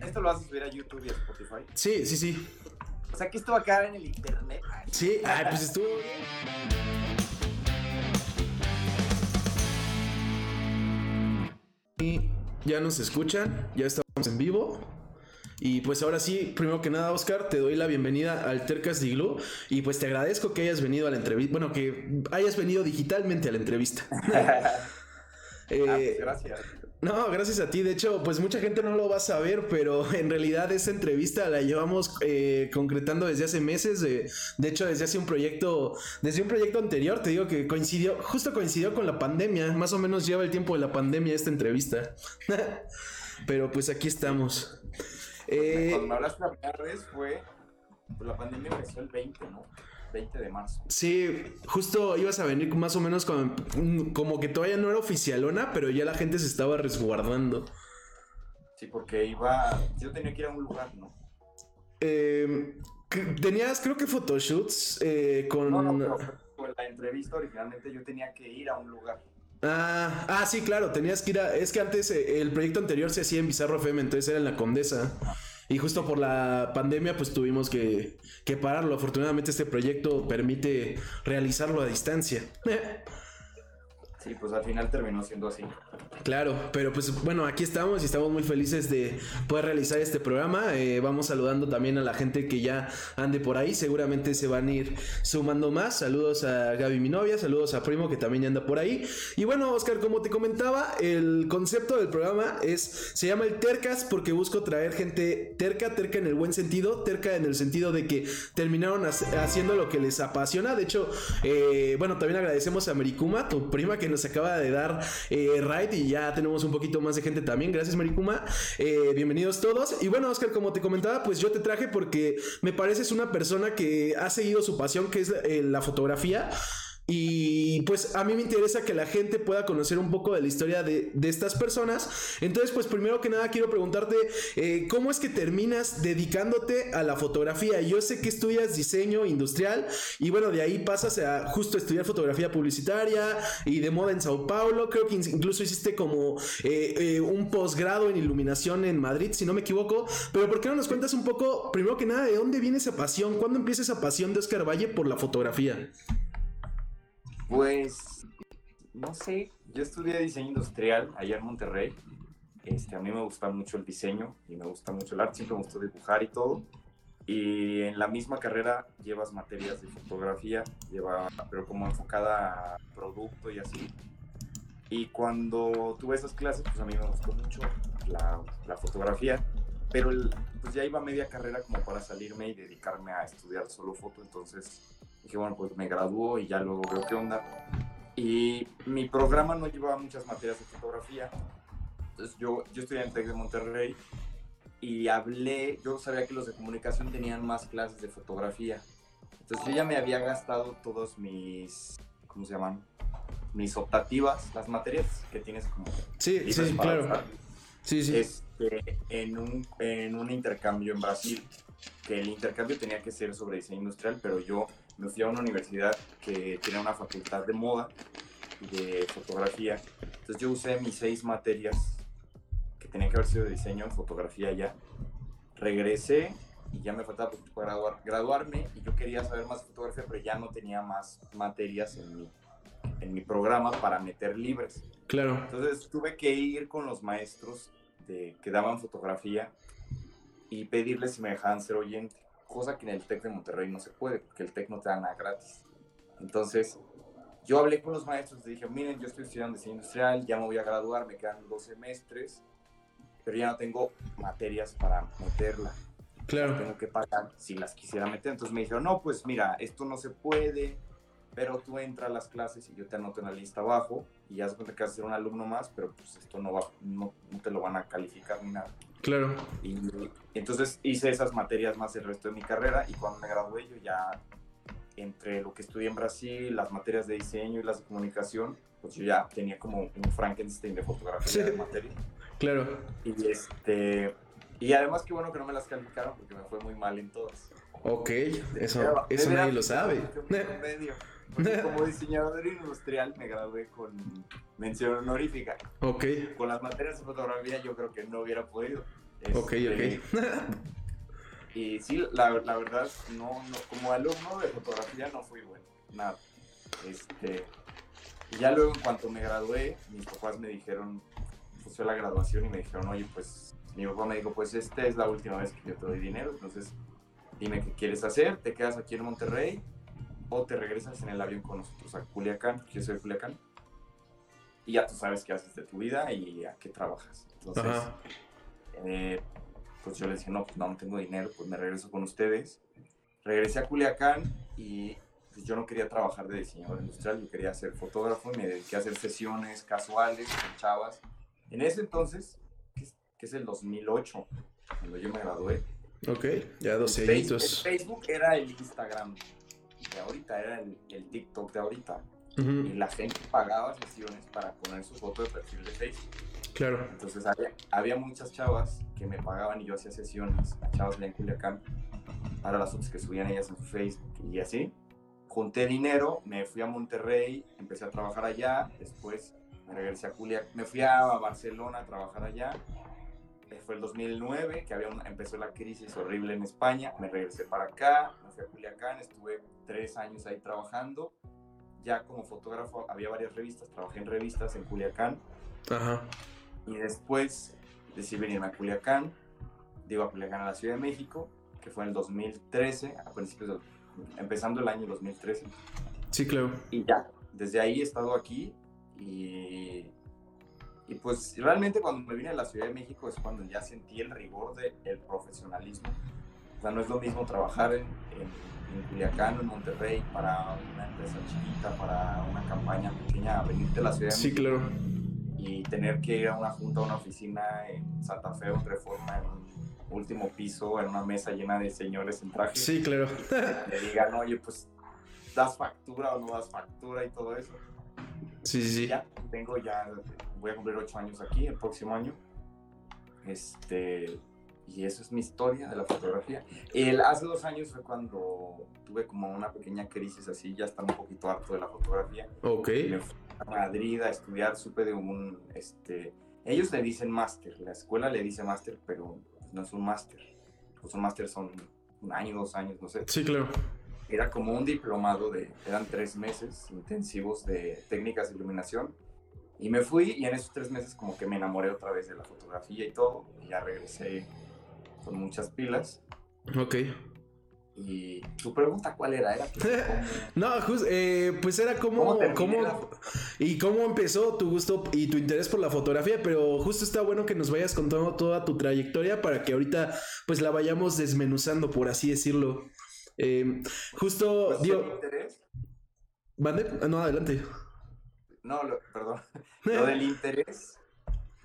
esto, lo vas a subir a YouTube y a Spotify. Sí, sí, sí. O sea que esto va a quedar en el internet. Sí, ay, pues estuvo Y ya nos escuchan, ya estamos en vivo. Y pues ahora sí, primero que nada, Oscar, te doy la bienvenida al Tercas de Iglu y pues te agradezco que hayas venido a la entrevista, bueno, que hayas venido digitalmente a la entrevista. Eh, ah, pues gracias. No, gracias a ti. De hecho, pues mucha gente no lo va a saber, pero en realidad esa entrevista la llevamos eh, concretando desde hace meses. De, de, hecho, desde hace un proyecto, desde un proyecto anterior, te digo que coincidió, justo coincidió con la pandemia. Más o menos lleva el tiempo de la pandemia esta entrevista. pero pues aquí estamos. Eh, Cuando me hablaste la primera vez fue, pues la pandemia empezó el 20, ¿no? 20 de marzo. Sí, justo ibas a venir más o menos con, como que todavía no era oficialona, pero ya la gente se estaba resguardando. Sí, porque iba, yo tenía que ir a un lugar, ¿no? Eh, tenías, creo que photoshoots eh, con... No, no, pero la entrevista originalmente yo tenía que ir a un lugar. Ah, ah, sí, claro, tenías que ir a... Es que antes eh, el proyecto anterior se hacía en Bizarro FM, entonces era en la Condesa. Y justo por la pandemia, pues tuvimos que, que pararlo. Afortunadamente, este proyecto permite realizarlo a distancia. Sí, pues al final terminó siendo así. Claro, pero pues bueno, aquí estamos y estamos muy felices de poder realizar este programa. Eh, vamos saludando también a la gente que ya ande por ahí. Seguramente se van a ir sumando más. Saludos a Gaby, mi novia. Saludos a Primo, que también anda por ahí. Y bueno, Oscar, como te comentaba, el concepto del programa es, se llama el Tercas porque busco traer gente terca, terca en el buen sentido, terca en el sentido de que terminaron haciendo lo que les apasiona. De hecho, eh, bueno, también agradecemos a Mericuma, tu prima, que nos acaba de dar eh, ride y ya tenemos un poquito más de gente también. Gracias, Maricuma. Eh, bienvenidos todos. Y bueno, Oscar, como te comentaba, pues yo te traje porque me pareces una persona que ha seguido su pasión, que es eh, la fotografía. Y pues a mí me interesa que la gente pueda conocer un poco de la historia de, estas personas. Entonces, pues primero que nada quiero preguntarte, eh, ¿cómo es que terminas dedicándote a la fotografía? Yo sé que estudias diseño industrial y bueno, de ahí pasas a justo estudiar fotografía publicitaria y de moda en Sao Paulo. Creo que incluso hiciste como eh, eh, un posgrado en iluminación en Madrid, si no me equivoco. Pero ¿por qué no nos cuentas un poco, primero que nada, de dónde viene esa pasión? ¿Cuándo empieza esa pasión de Oscar Valle por la fotografía? Pues, no sé, yo estudié diseño industrial allá en Monterrey. Este, a mí me gusta mucho el diseño y me gusta mucho el arte, siempre me gustó dibujar y todo. Y en la misma carrera llevas materias de fotografía, lleva, pero como enfocada a producto y así. Y cuando tuve esas clases, pues a mí me gustó mucho la, la fotografía, pero pues ya iba media carrera como para salirme y dedicarme a estudiar solo foto, entonces Dije, bueno, pues me graduó y ya luego veo qué onda. Y mi programa no llevaba muchas materias de fotografía. Entonces yo, yo estudié en Tec de Monterrey y hablé, yo sabía que los de comunicación tenían más clases de fotografía. Entonces yo ya me había gastado todos mis, ¿cómo se llaman? Mis optativas, las materias que tienes como... Sí, sí, claro. Sí, sí. Este, en, un, en un intercambio en Brasil, que el intercambio tenía que ser sobre diseño industrial, pero yo me fui a una universidad que tiene una facultad de moda, de fotografía. Entonces yo usé mis seis materias que tenían que haber sido de diseño, fotografía ya. Regresé y ya me faltaba para graduarme y yo quería saber más de fotografía, pero ya no tenía más materias en mi, en mi programa para meter libres. Claro. Entonces tuve que ir con los maestros de, que daban fotografía y pedirles si me dejaban ser oyente cosa que en el TEC de Monterrey no se puede, porque el TEC no te da nada gratis. Entonces, yo hablé con los maestros y dije, miren, yo estoy estudiando diseño industrial, ya me voy a graduar, me quedan dos semestres, pero ya no tengo materias para meterla. Claro. Tengo que pagar si las quisiera meter. Entonces me dijeron, no, pues mira, esto no se puede, pero tú entras a las clases y yo te anoto en la lista abajo y ya se cuenta que vas a ser un alumno más, pero pues esto no, va, no, no te lo van a calificar ni nada. Claro. Y, entonces hice esas materias más el resto de mi carrera y cuando me gradué yo ya, entre lo que estudié en Brasil, las materias de diseño y las de comunicación, pues yo ya tenía como un Frankenstein de fotografía de materia. Claro. Y este... Y además qué bueno que no me las calificaron porque me fue muy mal en todas. Ok, eso, eso nadie lo sabe. como diseñador industrial me gradué con mención honorífica. Ok. Con las materias de fotografía yo creo que no hubiera podido. ok, Este, ok. Y sí, la, la verdad, no, no, como alumno de fotografía no fui bueno, nada. Este, y ya luego en cuanto me gradué, mis papás me dijeron, pues fue la graduación y me dijeron, oye, pues mi papá me dijo, pues esta es la última vez que yo te doy dinero, entonces dime qué quieres hacer, te quedas aquí en Monterrey o te regresas en el avión con nosotros a Culiacán, porque yo soy de Culiacán, y ya tú sabes qué haces de tu vida y a qué trabajas. Entonces, eh, pues yo les dije, no, pues no, no tengo dinero, pues me regreso con ustedes. Regresé a Culiacán y pues, yo no quería trabajar de diseñador industrial, yo quería ser fotógrafo y me dediqué a hacer sesiones casuales con chavas. En ese entonces, que es, el 2008, cuando yo me gradué, Ok, ya 12 el Facebook, añitos. el Facebook era el Instagram de ahorita, era el, el TikTok de ahorita. Y Ujú, la gente pagaba sesiones para poner su foto de perfil de Facebook. Claro. Entonces había, había muchas chavas que me pagaban y yo hacía sesiones a chavas en Culiacán para las fotos que subían ellas en su Facebook y así. Junté dinero, me fui a Monterrey, empecé a trabajar allá, después me regresé a Culiacán, me fui a Barcelona a trabajar allá. Eh, Fue el 2009 que había una- empezó la crisis horrible en España, me regresé para acá, me fui a Culiacán, estuve tres años ahí trabajando. Ya como fotógrafo había varias revistas, trabajé en revistas en Culiacán Ajá. y después decidí venirme a Culiacán, digo a Culiacán a la Ciudad de México, que fue en el 2013, a principios del- empezando el año 2013. Sí, claro. Y ya, desde ahí he estado aquí y, y pues realmente cuando me vine a la Ciudad de México es cuando ya sentí el rigor del profesionalismo. O sea, no es lo mismo trabajar en, en, en Culiacán o en Monterrey para una empresa chiquita, para una campaña pequeña, venirte a la Ciudad Sí, claro. y tener que ir a una junta, a una oficina en Santa Fe o en Reforma, en un último piso, en una mesa llena de señores en traje, Sí, claro. que le digan, oye, pues, ¿das factura o no das factura y todo eso? Sí, sí, sí. Ya, tengo ya, voy a cumplir ocho años aquí el próximo año. Este, y eso es mi historia de la fotografía. El, hace dos años fue cuando tuve como una pequeña crisis así, ya estaba un poquito harto de la fotografía Ok. me fui a Madrid a estudiar, supe de un, este, ellos le dicen máster, la escuela le dice máster, pero no es un máster, pues un máster son un año, dos años, no sé. Sí, claro. Era como un diplomado de, eran tres meses intensivos de técnicas de iluminación. Y me fui y en esos tres meses como que me enamoré otra vez de la fotografía y todo. Y ya regresé con muchas pilas. Ok. Y tu pregunta, ¿cuál era? Era pues, No, jus- eh, pues era ¿Cómo cómo- la y cómo empezó tu gusto y tu interés por la fotografía, pero justo está bueno que nos vayas contando toda tu trayectoria para que ahorita pues la vayamos desmenuzando, por así decirlo. Eh, justo, Pues, dio. ¿Mande? Ah, No, adelante. No, lo- perdón. Lo del interés,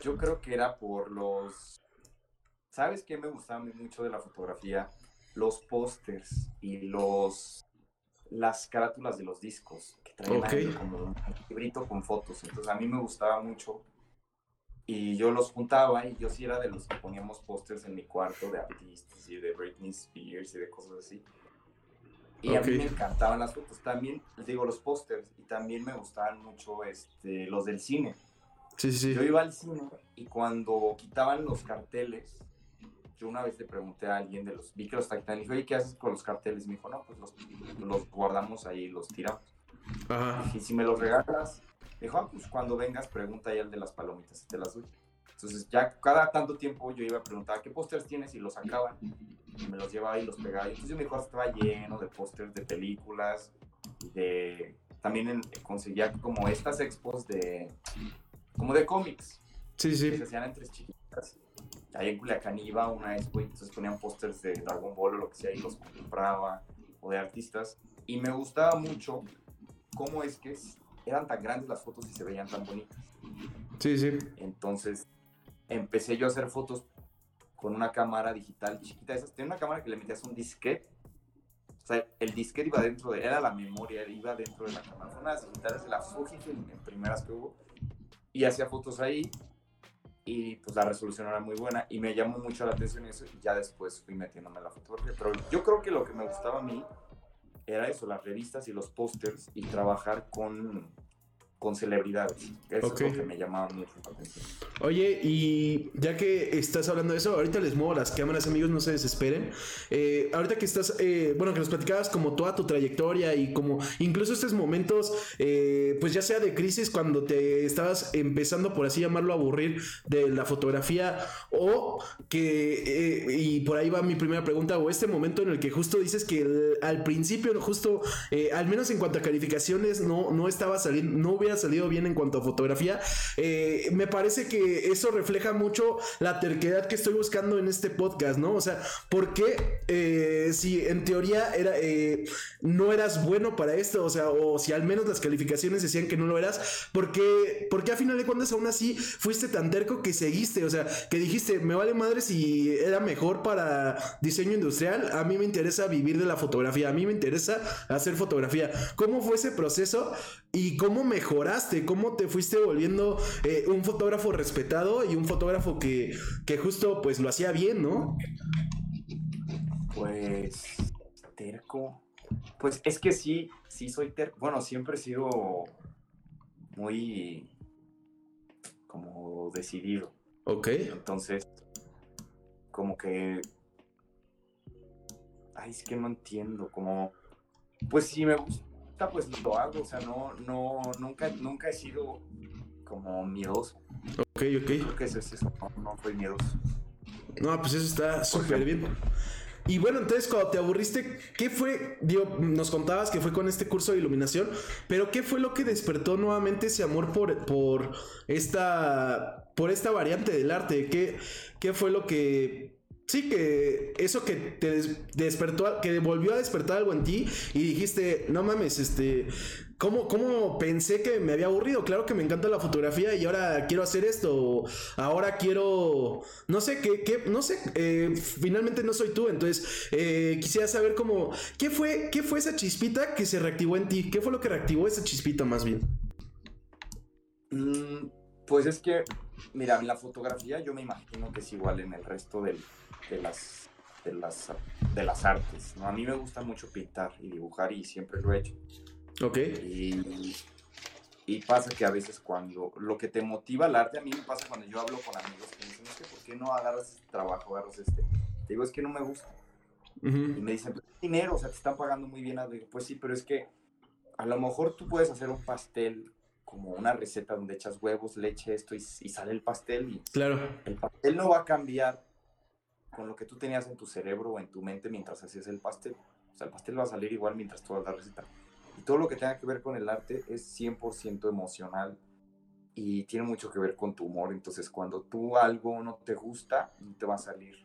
yo creo que era por los... ¿Sabes qué me gustaba mucho de la fotografía? Los pósters y los las carátulas de los discos que traían ahí Ok. como un librito con fotos. Entonces a mí me gustaba mucho y yo los juntaba y yo sí era de los que poníamos pósters en mi cuarto de artistas y de Britney Spears y de cosas así. Y a mí me encantaban las fotos. También, digo, los pósters. Y también me gustaban mucho este, los del cine. Sí, sí, Yo iba al cine y cuando quitaban los carteles, yo una vez le pregunté a alguien de los, vi que los y dije, oye, ¿qué haces con los carteles? Me dijo, no, pues los, los guardamos ahí, los tiramos. Ajá. Y si me los regalas, dijo, ah, pues cuando vengas pregunta ahí al de las palomitas te las doy. Entonces ya cada tanto tiempo yo iba a preguntar, ¿qué pósters tienes? Y los sacaban. Y me los llevaba y los pegaba. Y entonces mi cuarto estaba lleno de pósters de películas. De, también en- conseguía como estas expos de, como de cómics Sí, que se sí. hacían entre chiquitas. Ahí en Culiacán iba a una expo y entonces ponían pósters de Dragon Ball o lo que sea y los compraba, o de artistas. Y me gustaba mucho cómo es que eran tan grandes las fotos y se veían tan bonitas. Sí, sí. Entonces empecé yo a hacer fotos con una cámara digital chiquita. Esas, tenía una cámara que le metías un disquete. O sea, el disquete iba dentro de, era la memoria, iba dentro de la cámara. Fueron unas digitales de la Fujifilm, en primeras que hubo. Y hacía fotos ahí. Y pues la resolución era muy buena. Y me llamó mucho la atención eso. Y ya después fui metiéndome en la fotografía. Pero yo creo que lo que me gustaba a mí era eso, las revistas y los pósters. Y trabajar con, con celebridades. Eso es lo que me llamaba mucho la atención. Oye, y ya que estás hablando de eso, ahorita les muevo las cámaras, amigos, no se desesperen. Eh, ahorita que estás, eh, bueno, que nos platicabas como toda tu trayectoria y como incluso estos momentos, eh, pues ya sea de crisis cuando te estabas empezando, por así llamarlo, a aburrir de la fotografía o que, y por ahí va mi primera pregunta, o este momento en el que justo dices que al principio, justo, al menos en cuanto a calificaciones, no, no estaba saliendo, no hubiera salido bien en cuanto a fotografía. Eh, me parece que eso refleja mucho la terquedad que estoy buscando en este podcast, ¿no? O sea, ¿por qué eh, si en teoría era, eh, no eras bueno para esto? O sea, o si al menos las calificaciones decían que no lo eras, ¿por qué, porque a final de cuentas aún así fuiste tan terco que seguiste? O sea, que dijiste, me vale madre si era mejor para diseño industrial, a mí me interesa vivir de la fotografía, a mí me interesa hacer fotografía. ¿Cómo fue ese proceso y cómo ¿Cómo te fuiste volviendo eh, un fotógrafo respetado y un fotógrafo que, justo pues lo hacía bien, ¿no? Pues terco. Pues es que sí, sí soy terco. Bueno, siempre he sido muy como decidido. Ok. Entonces, como que... Ay, es que no entiendo, como... Pues sí me gusta pues lo hago, o sea, no, no, nunca, nunca he sido como miedoso. Ok, ok. Creo que eso es eso, no, no miedoso. No, pues eso está súper bien. Y bueno, entonces cuando te aburriste, ¿qué fue? Digo, nos contabas que fue con este curso de iluminación, pero ¿qué fue lo que despertó nuevamente ese amor por, por esta por esta variante del arte? ¿Qué, qué fue lo que Sí, que eso que te despertó, que volvió a despertar algo en ti y dijiste, no mames, este, ¿cómo, ¿cómo pensé que me había aburrido? Claro que me encanta la fotografía y ahora quiero hacer esto, ahora quiero, no sé, qué, no sé, eh, finalmente no soy tú, entonces eh, quisiera saber cómo, ¿qué fue, ¿qué fue esa chispita que se reactivó en ti? ¿Qué fue lo que reactivó esa chispita más bien? Mm, pues es que, mira, en la fotografía yo me imagino que es igual en el resto del de las, de las, de las artes. ¿no? A mí me gusta mucho pintar y dibujar y siempre lo he hecho. Ok. Y, y pasa que a veces cuando lo que te motiva el arte, a mí me pasa cuando yo hablo con amigos que me dicen, es que ¿por qué no agarras este trabajo, agarras este? Te digo, es que no me gusta. Y me dicen, pues dinero, o sea, te están pagando muy bien. Pues sí, pero es que a lo mejor tú puedes hacer un pastel como una receta donde echas huevos, leche, esto y, y sale el pastel. Y claro. El pastel no va a cambiar con lo que tú tenías en tu cerebro o en tu mente mientras hacías el pastel. O sea, el pastel va a salir igual mientras tú hagas la receta. Y todo lo que tenga que ver con el arte es 100% emocional y tiene mucho que ver con tu humor. Entonces, cuando tú algo no te gusta, no te va a salir.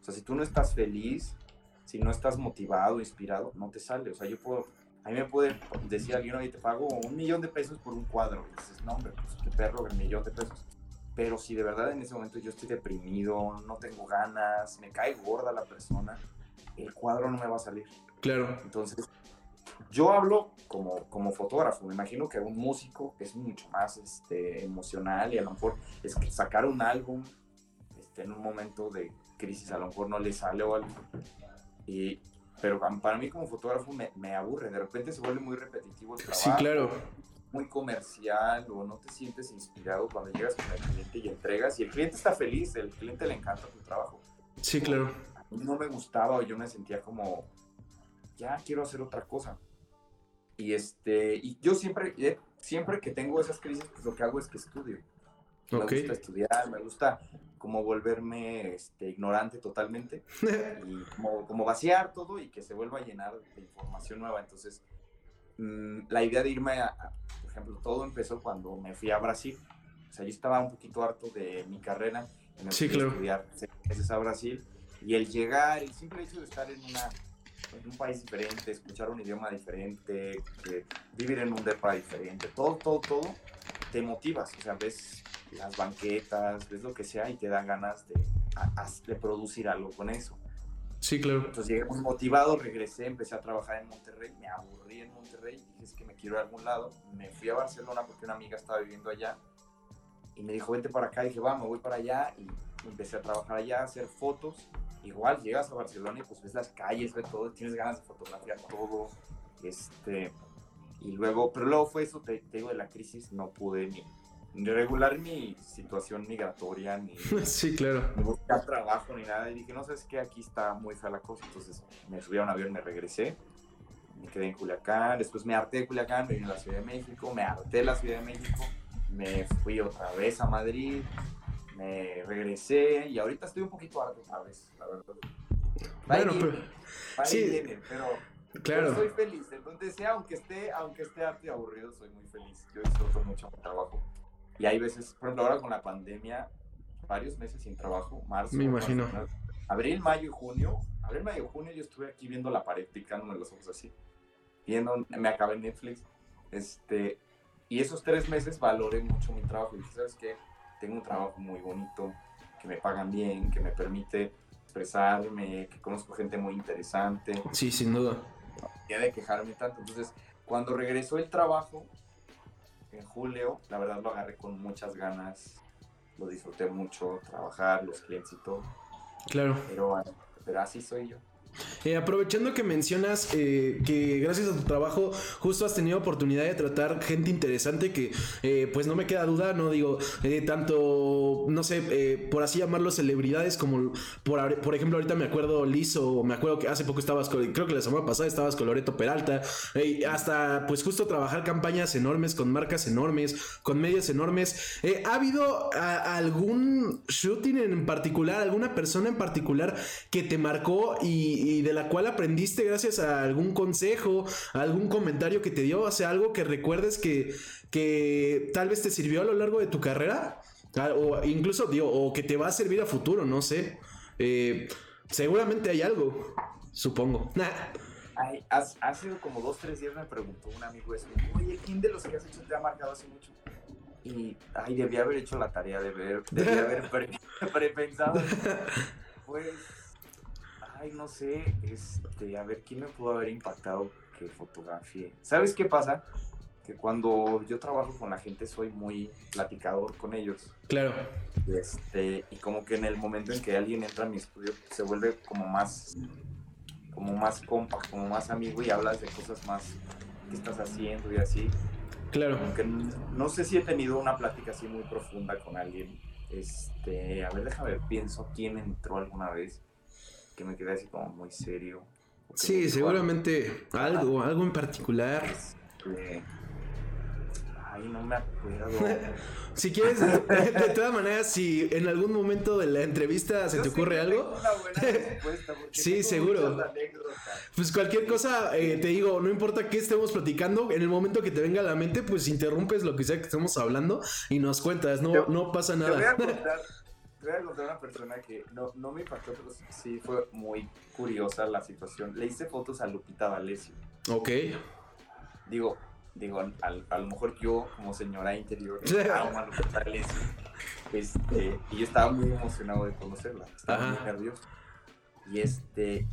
O sea, si tú no estás feliz, si no estás motivado, inspirado, no te sale. O sea, yo puedo, a mí me puede decir alguien, oye, te pago un millón de pesos por un cuadro. Y dices, no, hombre, pues qué perro, un millón de pesos pero si de verdad en ese momento yo estoy deprimido, no tengo ganas, me cae gorda la persona, el cuadro no me va a salir. Claro. Entonces, yo hablo como, como fotógrafo, me imagino que un músico es mucho más este, emocional y a lo mejor es que sacar un álbum este, en un momento de crisis a lo mejor no le sale o algo. Y, pero para mí como fotógrafo me, me aburre, de repente se vuelve muy repetitivo el trabajo. Sí, claro muy comercial o no te sientes inspirado cuando llegas con el cliente y entregas y el cliente está feliz, el cliente le encanta tu trabajo. Sí, claro. A mí no me gustaba o yo me sentía como, ya quiero hacer otra cosa. Y, este, y yo siempre, eh, siempre que tengo esas crisis, pues lo que hago es que estudio. Me gusta estudiar, me gusta como volverme este, ignorante totalmente y como, como vaciar todo y que se vuelva a llenar de información nueva. Entonces, Mm, la idea de irme a, por ejemplo, todo empezó cuando me fui a Brasil. O sea, yo estaba un poquito harto de mi carrera. Me sí, claro. estudiar meses a Brasil. Y el llegar, el simple hecho de estar en, una, en un país diferente, escuchar un idioma diferente, vivir en un depa diferente, todo, todo, todo, te motivas. O sea, ves las banquetas, ves lo que sea y te dan ganas de, de producir algo con eso. Sí, claro. Entonces llegué muy motivado, regresé, empecé a trabajar en Monterrey, me aburrí en Monterrey, dije que me quiero ir a algún lado, me fui a Barcelona porque una amiga estaba viviendo allá y me dijo vente para acá, dije va, me voy para allá y empecé a trabajar allá, a hacer fotos. Igual llegas a Barcelona y pues ves las calles, ves todo, tienes ganas de fotografiar todo, este, Y luego, pero luego fue eso, te, digo, de la crisis, no pude ni, regular mi situación migratoria, ni, sí, claro. buscar trabajo, ni nada. Y dije, no sabes qué, aquí está muy fea la cosa. Entonces me subí a un avión, me regresé, me quedé en Culiacán. Después me harté de Culiacán, me vine a la Ciudad de México, me harté de la Ciudad de México, me fui otra vez a Madrid, me regresé y ahorita estoy un poquito harto otra vez, la verdad. Bueno, pero, sí, pero Claro. soy feliz, entonces sea, aunque esté, aunque esté harto y aburrido, soy muy feliz. Yo disfruto mucho mi trabajo. Y hay veces, por ejemplo, ahora con la pandemia, varios meses sin trabajo, marzo. Me imagino. abril, mayo y junio. Abril, mayo y junio yo estuve aquí viendo la pared, picándome los ojos así. Viendo, me acabé en Netflix. Este, y esos tres meses valoré mucho mi trabajo. Y sabes que tengo un trabajo muy bonito, que me pagan bien, que me permite expresarme, que conozco gente muy interesante. Sí, sin duda ya de quejarme tanto. Entonces, cuando regresó el trabajo, en julio, la verdad lo agarré con muchas ganas, lo disfruté mucho, trabajar, los clientes y todo. Claro. Pero, pero así soy yo. Eh, aprovechando que mencionas eh, que gracias a tu trabajo justo has tenido oportunidad de tratar gente interesante que eh, pues no me queda duda, no digo, tanto, no sé, por así llamarlo, celebridades como por, por ejemplo ahorita me acuerdo Lizo, me acuerdo que hace poco estabas, creo que la semana pasada estabas con Loreto Peralta, hasta pues justo trabajar campañas enormes con marcas enormes, con medios enormes. ¿Ha habido algún shooting en particular, alguna persona en particular que te marcó y y de la cual aprendiste gracias a algún consejo, algún comentario que te dio, o sea, algo que recuerdes que, que tal vez te sirvió a lo largo de tu carrera, o incluso, digo, o que te va a servir a futuro, no sé. Eh, seguramente hay algo, supongo. hace como dos, tres días me preguntó un amigo eso, oye, ¿quién de los que has hecho te ha marcado hace mucho? Y, ay, debía haber hecho la tarea de ver, debía haber prepensado. pues ay, no sé, este, a ver, ¿quién me pudo haber impactado que fotografía? ¿Sabes qué pasa? Que cuando yo trabajo con la gente soy muy platicador con ellos. Claro. Este, y como que en el momento en que alguien entra a mi estudio se vuelve como más, como más compa, como más amigo y hablas de cosas más que estás haciendo y así. Claro. Aunque no sé si he tenido una plática así muy profunda con alguien. Este, a ver, déjame ver, pienso quién entró alguna vez que me quedé así como muy serio. Sí, seguramente algo, algo en particular. Este, ay, no me acuerdo. si quieres, de, todas maneras, si en algún momento de la entrevista se te ocurre algo. sí, seguro. Pues cualquier cosa, eh, te digo, no importa qué estemos platicando, en el momento que te venga a la mente, pues interrumpes lo que sea que estemos hablando y nos cuentas, no, no pasa nada. voy a contar una persona que no, no me impactó, pero sí fue muy curiosa la situación. Le hice fotos a Lupita D'Alessio. Ok. Digo, digo, a, lo mejor yo como señora interior amo a Lupita D'Alessio. Este, y yo estaba muy emocionado de conocerla. Estaba muy nervioso. Y este,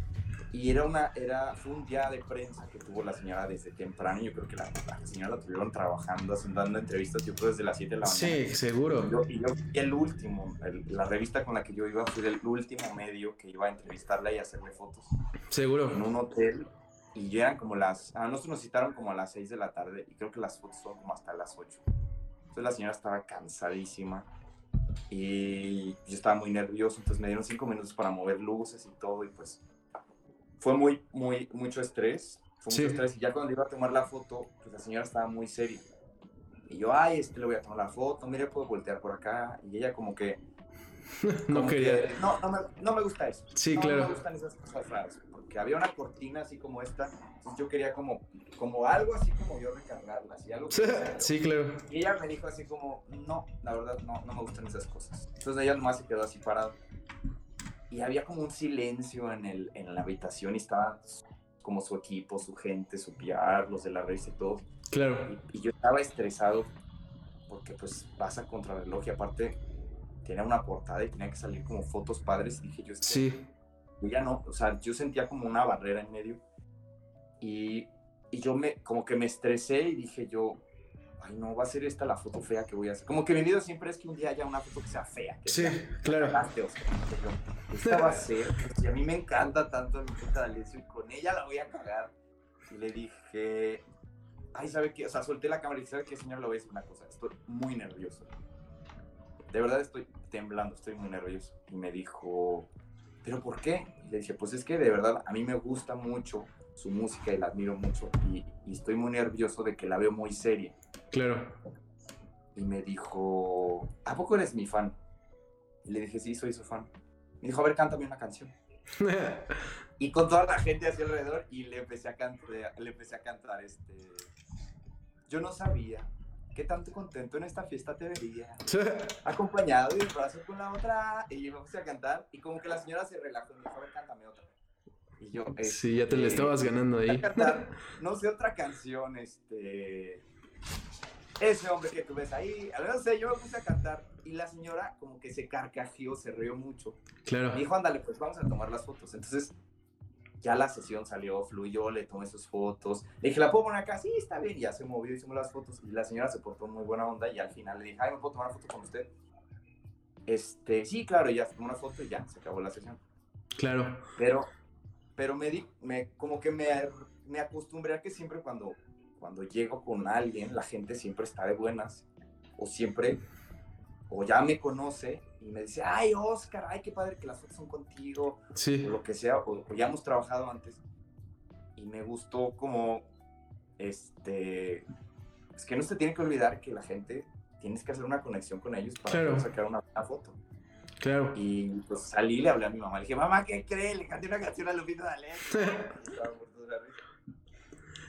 y era una, era, fue un día de prensa que tuvo la señora desde temprano. Yo creo que la, señora la tuvieron trabajando, dando entrevistas, yo creo desde las 7 de la mañana. Sí, seguro. Y yo, y el último, la revista con la que yo iba fue el último medio que iba a entrevistarla y hacerle fotos. Seguro. En un hotel. Y ya eran como las, a nosotros nos citaron como a las 6 de la tarde y creo que las fotos son como hasta las 8. Entonces la señora estaba cansadísima y yo estaba muy nervioso, entonces me dieron 5 minutos para mover luces y todo y pues fue muy, muy, mucho estrés. Fue mucho estrés. Y ya cuando iba a tomar la foto, pues la señora estaba muy seria. Y yo, ay, este le voy a tomar la foto, mire, puedo voltear por acá. Y ella como que... no quería. no, no me, no me, gusta eso. Sí, no, claro. No me gustan esas cosas raras. Porque había una cortina así como esta. Entonces yo quería como, como algo así como yo recargarla. Así, algo sí, claro. Y ella me dijo así como, no, la verdad no, no me gustan esas cosas. Entonces ella nomás se quedó así parada y había como un silencio en, el, en la habitación y estaba como su equipo, su gente, su PR, los de la red y todo. Claro. Y, yo estaba estresado porque pues pasa contra reloj y aparte tenía una portada y tenía que salir como fotos padres y dije yo... Sí. Yo ya no, o sea, yo sentía como una barrera en medio y, y yo me, como que me estresé y dije yo, ay, no, va a ser esta la foto fea que voy a hacer. Como que mi miedo siempre es que un día haya una foto que sea fea. Que sí, sea, claro. esta va a ser, pues, y a mí me encanta tanto mi puta de y con ella la voy a cagar. Y le dije, ay, ¿sabe qué? O sea, solté la cámara y dije, ¿sabe qué, señor? Lo voy a decir una cosa, estoy muy nervioso. De verdad estoy temblando, estoy muy nervioso. Y me dijo, ¿pero por qué? Y le dije, pues es que de verdad a mí me gusta mucho su música y la admiro mucho y, y estoy muy nervioso de que la veo muy seria. Claro. Y me dijo, ¿a poco eres mi fan? Y le dije, sí, soy su fan. Me dijo, a ver, cántame una canción. y con toda la gente así alrededor y le empecé a cantar, le empecé a cantar este... Yo no sabía qué tanto contento en esta fiesta te vería. Acompañado y el brazo con la otra. Y yo me puse a cantar y como que la señora se relajó y me dijo, a ver, cántame otra. Y yo, sí, ya te le este, estabas ganando ahí. Cantar, no sé, otra canción, este ese hombre que tú ves ahí, al menos sé, yo me puse a cantar y la señora como que se carcajeó, se rió mucho. Claro. Me dijo, ándale, pues vamos a tomar las fotos. Entonces, ya la sesión salió, fluyó, le tomé sus fotos. Le dije, ¿la puedo poner acá? Sí, está bien. ya se movió, hicimos las fotos y la señora se portó muy buena onda y al final le dije, ay, ¿me puedo tomar una foto con usted? Este, sí, claro, ya tomó una foto y ya, se acabó la sesión. Claro. Pero, pero me di, me, como que me, me acostumbré a que siempre cuando cuando llego con alguien, la gente siempre está de buenas, o siempre, o ya me conoce y me dice, ay, Oscar, ay, qué padre que las fotos son contigo, sí. o lo que sea, o, ya hemos trabajado antes. Y me gustó como, este, es que no se tiene que olvidar que la gente, tienes que hacer una conexión con ellos para sacar una, foto. Claro. Y pues salí y le hablé a mi mamá. Le dije, mamá, ¿qué cree? Le canté una canción a Lupita D'Alessio.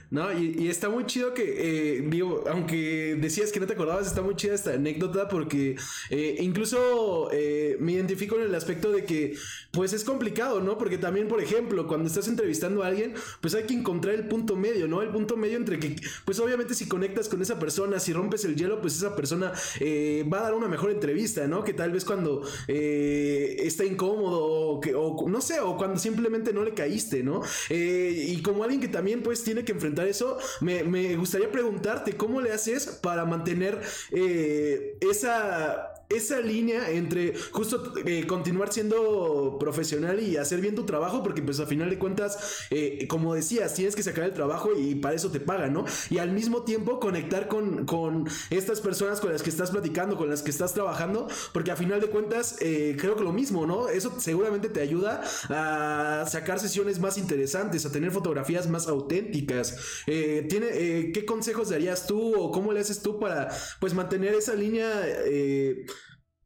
No, y, está muy chido que, eh, digo, aunque decías que no te acordabas, está muy chida esta anécdota porque eh, incluso eh, me identifico en el aspecto de que, pues es complicado, ¿no? Porque también, por ejemplo, cuando estás entrevistando a alguien, pues hay que encontrar el punto medio, ¿no? El punto medio entre que, pues obviamente si conectas con esa persona, si rompes el hielo, pues esa persona va a dar una mejor entrevista, ¿no? Que tal vez cuando está incómodo o, que, o no sé, o cuando simplemente no le caíste, ¿no? y como alguien que también, pues, tiene que enfrentar eso, me, gustaría preguntarte cómo le haces para mantener eh, esa esa línea entre justo eh, continuar siendo profesional y hacer bien tu trabajo, porque pues a final de cuentas, eh, como decías, tienes que sacar el trabajo y para eso te pagan, ¿no? Y al mismo tiempo conectar con, con estas personas con las que estás platicando, con las que estás trabajando, porque a final de cuentas, eh, creo que lo mismo, ¿no? Eso seguramente te ayuda a sacar sesiones más interesantes, a tener fotografías más auténticas. ¿tiene, ¿Qué consejos darías tú o cómo le haces tú para pues mantener esa línea?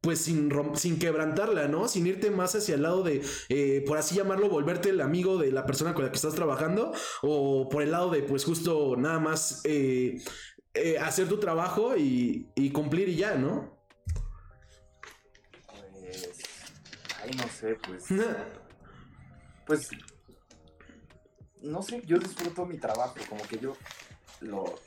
Pues sin, sin quebrantarla, ¿no? Sin irte más hacia el lado de, eh, por así llamarlo, volverte el amigo de la persona con la que estás trabajando, o por el lado de, pues justo nada más eh, eh, hacer tu trabajo y, cumplir y ya, ¿no? Pues, ay, no sé, pues... pues, no sé, yo disfruto mi trabajo, como que yo lo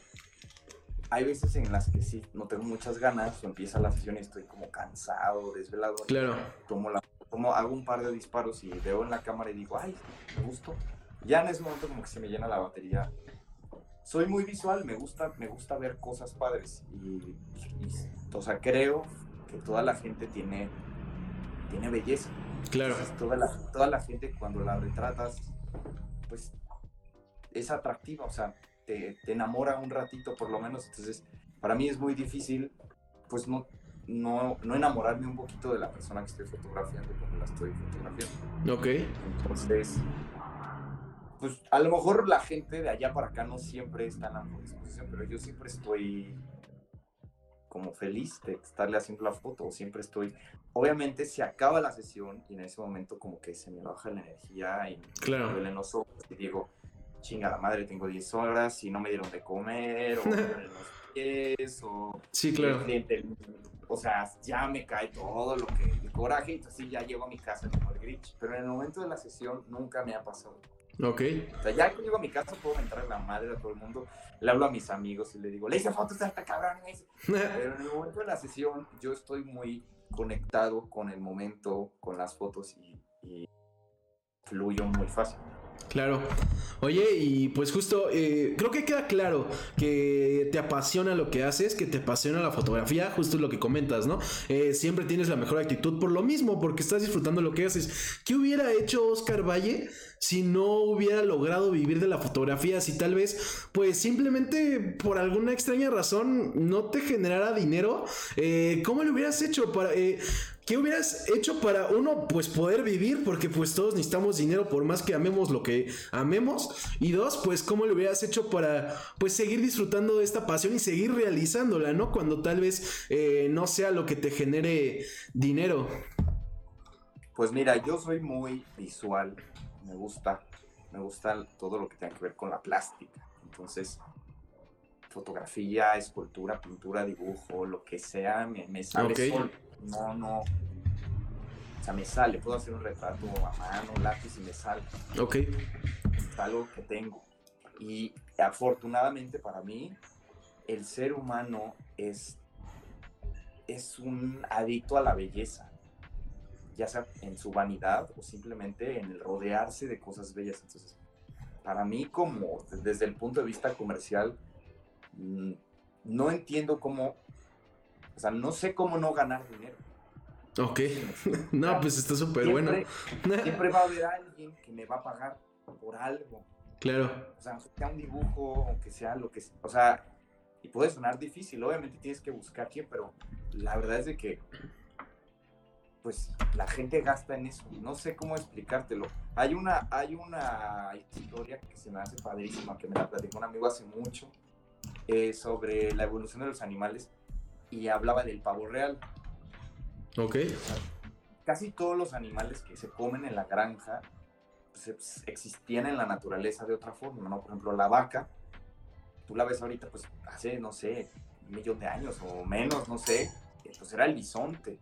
hay veces en las que sí, no tengo muchas ganas, o empieza la sesión y estoy como cansado, desvelado. Claro. Tomo la, tomo, hago un par de disparos y veo en la cámara y digo, ay, me gustó. Ya en ese momento como que se me llena la batería. Soy muy visual, me gusta, me gusta ver cosas padres. Y, o sea, creo que toda la gente tiene, tiene belleza. Claro. toda, la, toda la gente cuando la retratas, pues es atractiva, o sea, te, enamora un ratito por lo menos. Entonces, para mí es muy difícil, pues no, no, no enamorarme un poquito de la persona que estoy fotografiando cuando la estoy fotografiando. Ok. Entonces, pues a lo mejor la gente de allá para acá no siempre está en la disposición, pero yo siempre estoy como feliz de estarle haciendo la foto, siempre estoy, obviamente se acaba la sesión y en ese momento como que se me baja la energía y claro. me duelen los ojos y digo, chingada madre, tengo 10 horas y no me dieron de comer, o los pies, o... Sí, claro. o sea, ya me cae todo lo que, el coraje, y entonces ya llego a mi casa como el Grinch, pero en el momento de la sesión nunca me ha pasado. Ok. O sea, ya que llego a mi casa puedo entrar en la madre a todo el mundo, le hablo a mis amigos y le digo, le hice fotos a esta cabrón, pero en el momento de la sesión yo estoy muy conectado con el momento, con las fotos y, y fluyo muy fácil. Claro. Oye, y pues justo, eh, creo que queda claro que te apasiona lo que haces, que te apasiona la fotografía, justo lo que comentas, ¿no? Eh, siempre tienes la mejor actitud por lo mismo, porque estás disfrutando lo que haces. ¿Qué hubiera hecho Oscar Valle si no hubiera logrado vivir de la fotografía? Si tal vez, pues simplemente por alguna extraña razón no te generara dinero, eh, ¿cómo lo hubieras hecho para... ¿Qué hubieras hecho para uno, pues poder vivir? Porque pues todos necesitamos dinero por más que amemos lo que amemos. Y dos, pues cómo lo hubieras hecho para pues seguir disfrutando de esta pasión y seguir realizándola, ¿no? Cuando tal vez eh, no sea lo que te genere dinero. Pues mira, yo soy muy visual, me gusta, me gusta todo lo que tenga que ver con la plástica. Entonces, fotografía, escultura, pintura, dibujo, lo que sea, me, me sale no, no. O sea, me sale. Puedo hacer un retrato a mano, lápiz y me sale. Ok. Es algo que tengo. Y afortunadamente para mí, el ser humano es, es un adicto a la belleza. Ya sea en su vanidad o simplemente en el rodearse de cosas bellas. Entonces, para mí, como desde el punto de vista comercial, mm, no entiendo cómo o sea, no sé cómo no ganar dinero. Ok. no, pues está súper bueno. siempre va a haber alguien que me va a pagar por algo. Claro. O sea, aunque sea un dibujo, aunque sea lo que sea. O sea, y puede sonar difícil, obviamente tienes que buscar quién, pero la verdad es de que pues la gente gasta en eso. No sé cómo explicártelo. Hay una, hay una historia que se me hace padrísima, que me la platicó un amigo hace mucho, eh, sobre la evolución de los animales y hablaba del pavo real. Ok. Casi todos los animales que se comen en la granja pues, existían en la naturaleza de otra forma, ¿no? Por ejemplo, la vaca, tú la ves ahorita, pues hace, no sé, un millón de años o menos, no sé, pues era el bisonte,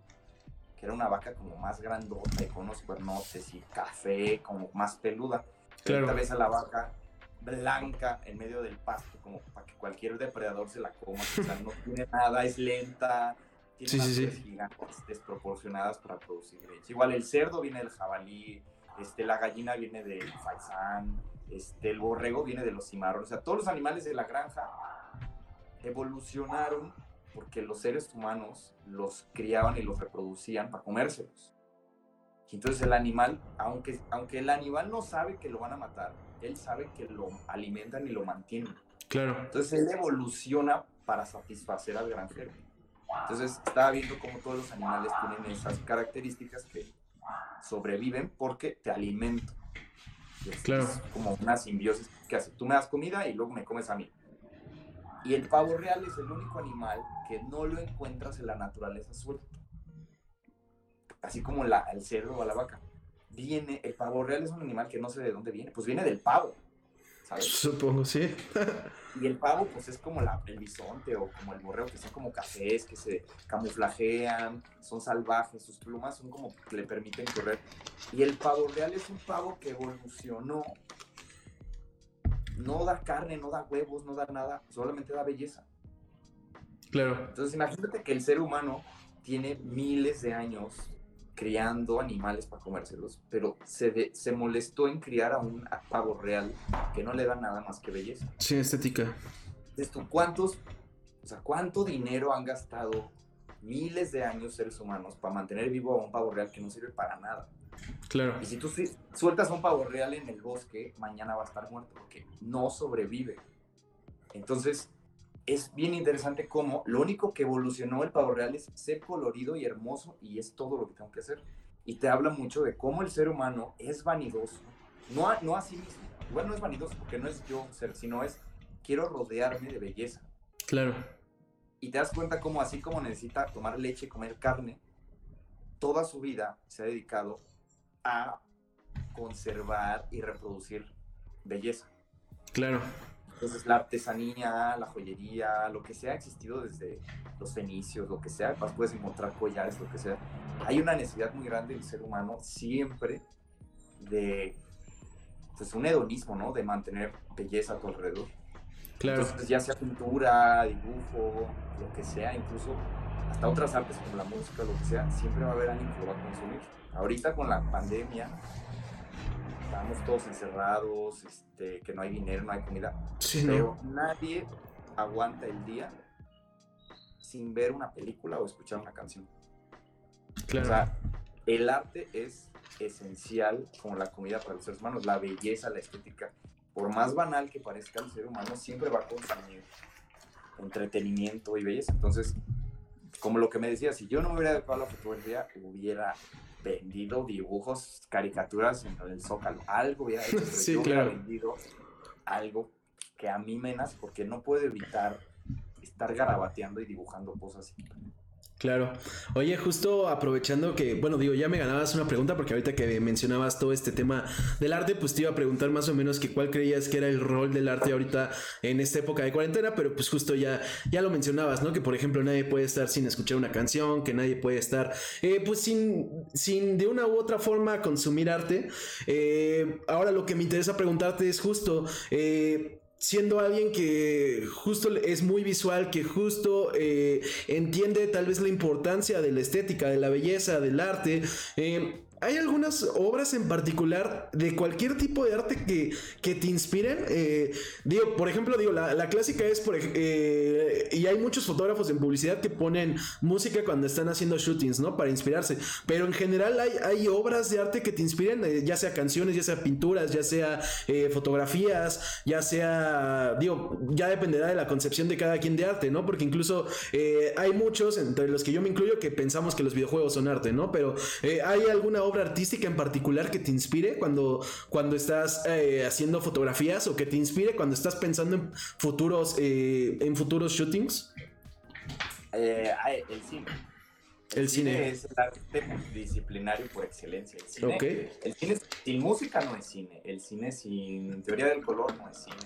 que era una vaca como más grandota y con unos cuernotes y café, como más peluda. Claro. Ahorita ves a la vaca blanca en medio del pasto, como para que cualquier depredador se la coma. O sea, no tiene nada, es lenta, tiene unas gigantes desproporcionadas para producir leche. Igual el cerdo viene del jabalí, este, la gallina viene del faisán, este, el borrego viene de los cimarrones. O sea, todos los animales de la granja evolucionaron porque los seres humanos los criaban y los reproducían para comérselos. Entonces el animal, aunque, aunque el animal no sabe que lo van a matar, él sabe que lo alimentan y lo mantienen. Claro. Entonces él evoluciona para satisfacer al granjero. Entonces estaba viendo cómo todos los animales tienen esas características que sobreviven porque te alimento. claro. Es como una simbiosis que hace. Tú me das comida y luego me comes a mí. Y el pavo real es el único animal que no lo encuentras en la naturaleza suelto. Así como la, el cerdo o la vaca viene, el pavo real es un animal que no sé de dónde viene, pues viene del pavo, ¿sabes? Supongo, sí. y el pavo, pues es como la, el bisonte o como el borreo, que son como cafés, que se camuflajean, son salvajes, sus plumas son como que le permiten correr. Y el pavo real es un pavo que evolucionó, no da carne, no da huevos, no da nada, solamente da belleza. Claro. Entonces imagínate que el ser humano tiene miles de años criando animales para comérselos, pero se, se molestó en criar a un pavo real que no le da nada más que belleza. Sí, estética. Esto, ¿cuántos, o sea, cuánto dinero han gastado miles de años seres humanos para mantener vivo a un pavo real que no sirve para nada? Claro. Y si tú sueltas a un pavo real en el bosque, mañana va a estar muerto porque no sobrevive. Entonces, es bien interesante cómo lo único que evolucionó el pavo real es ser colorido y hermoso y es todo lo que tengo que hacer. Y te habla mucho de cómo el ser humano es vanidoso, no a, no a sí mismo. Igual no es vanidoso porque no es yo ser, sino es quiero rodearme de belleza. Claro. Y te das cuenta cómo así como necesita tomar leche, comer carne, toda su vida se ha dedicado a conservar y reproducir belleza. Claro. Entonces la artesanía, la joyería, lo que sea ha existido desde los fenicios, lo que sea, pues puedes encontrar collares, lo que sea. Hay una necesidad muy grande del ser humano siempre de pues un hedonismo, ¿no? De mantener belleza a tu alrededor. Claro. Entonces, ya sea pintura, dibujo, lo que sea, incluso hasta otras artes como la música, lo que sea, siempre va a haber alguien que lo va a consumir. Ahorita con la pandemia, estamos todos encerrados, este, que no hay dinero, no hay comida. Sí, pero nadie aguanta el día sin ver una película o escuchar una canción. Claro. O sea, el arte es esencial como la comida para los seres humanos, la belleza, la estética. Por más banal que parezca el ser humano, siempre va a consumir entretenimiento y belleza. Entonces, como lo que me decía, si yo no me hubiera dedicado a la fotografía, hubiera vendido dibujos, caricaturas en el Zócalo. Algo hubiera hecho. sí, yo claro. hubiera vendido algo que a mí menos, porque no puedo evitar estar garabateando y dibujando cosas. Claro. Oye, justo aprovechando que, bueno, digo, ya me ganabas una pregunta porque ahorita que mencionabas todo este tema del arte, pues te iba a preguntar más o menos que cuál creías que era el rol del arte ahorita en esta época de cuarentena, pero pues justo ya, ya lo mencionabas, ¿no? Que por ejemplo nadie puede estar sin escuchar una canción, que nadie puede estar, eh, pues sin, sin de una u otra forma consumir arte. Eh, ahora lo que me interesa preguntarte es justo... Eh, siendo alguien que justo es muy visual, que justo eh, entiende tal vez la importancia de la estética, de la belleza, del arte. Eh, ¿Hay algunas obras en particular de cualquier tipo de arte que, que te inspiren? Eh, digo, por ejemplo, digo, la, la clásica es, por, eh, y hay muchos fotógrafos en publicidad que ponen música cuando están haciendo shootings, ¿no? Para inspirarse. Pero en general hay, hay obras de arte que te inspiren, eh, ya sea canciones, ya sea pinturas, ya sea eh, fotografías, ya sea, digo, ya dependerá de la concepción de cada quien de arte, ¿no? Porque incluso hay muchos, entre los que yo me incluyo, que pensamos que los videojuegos son arte, ¿no? Pero hay alguna obra artística en particular que te inspire cuando, cuando estás eh, haciendo fotografías o que te inspire cuando estás pensando en futuros, eh, en futuros shootings? Eh, el cine. El, el cine, cine. es el arte multidisciplinario por excelencia. El cine, okay. el cine sin música no es cine. El cine sin teoría del color no es cine.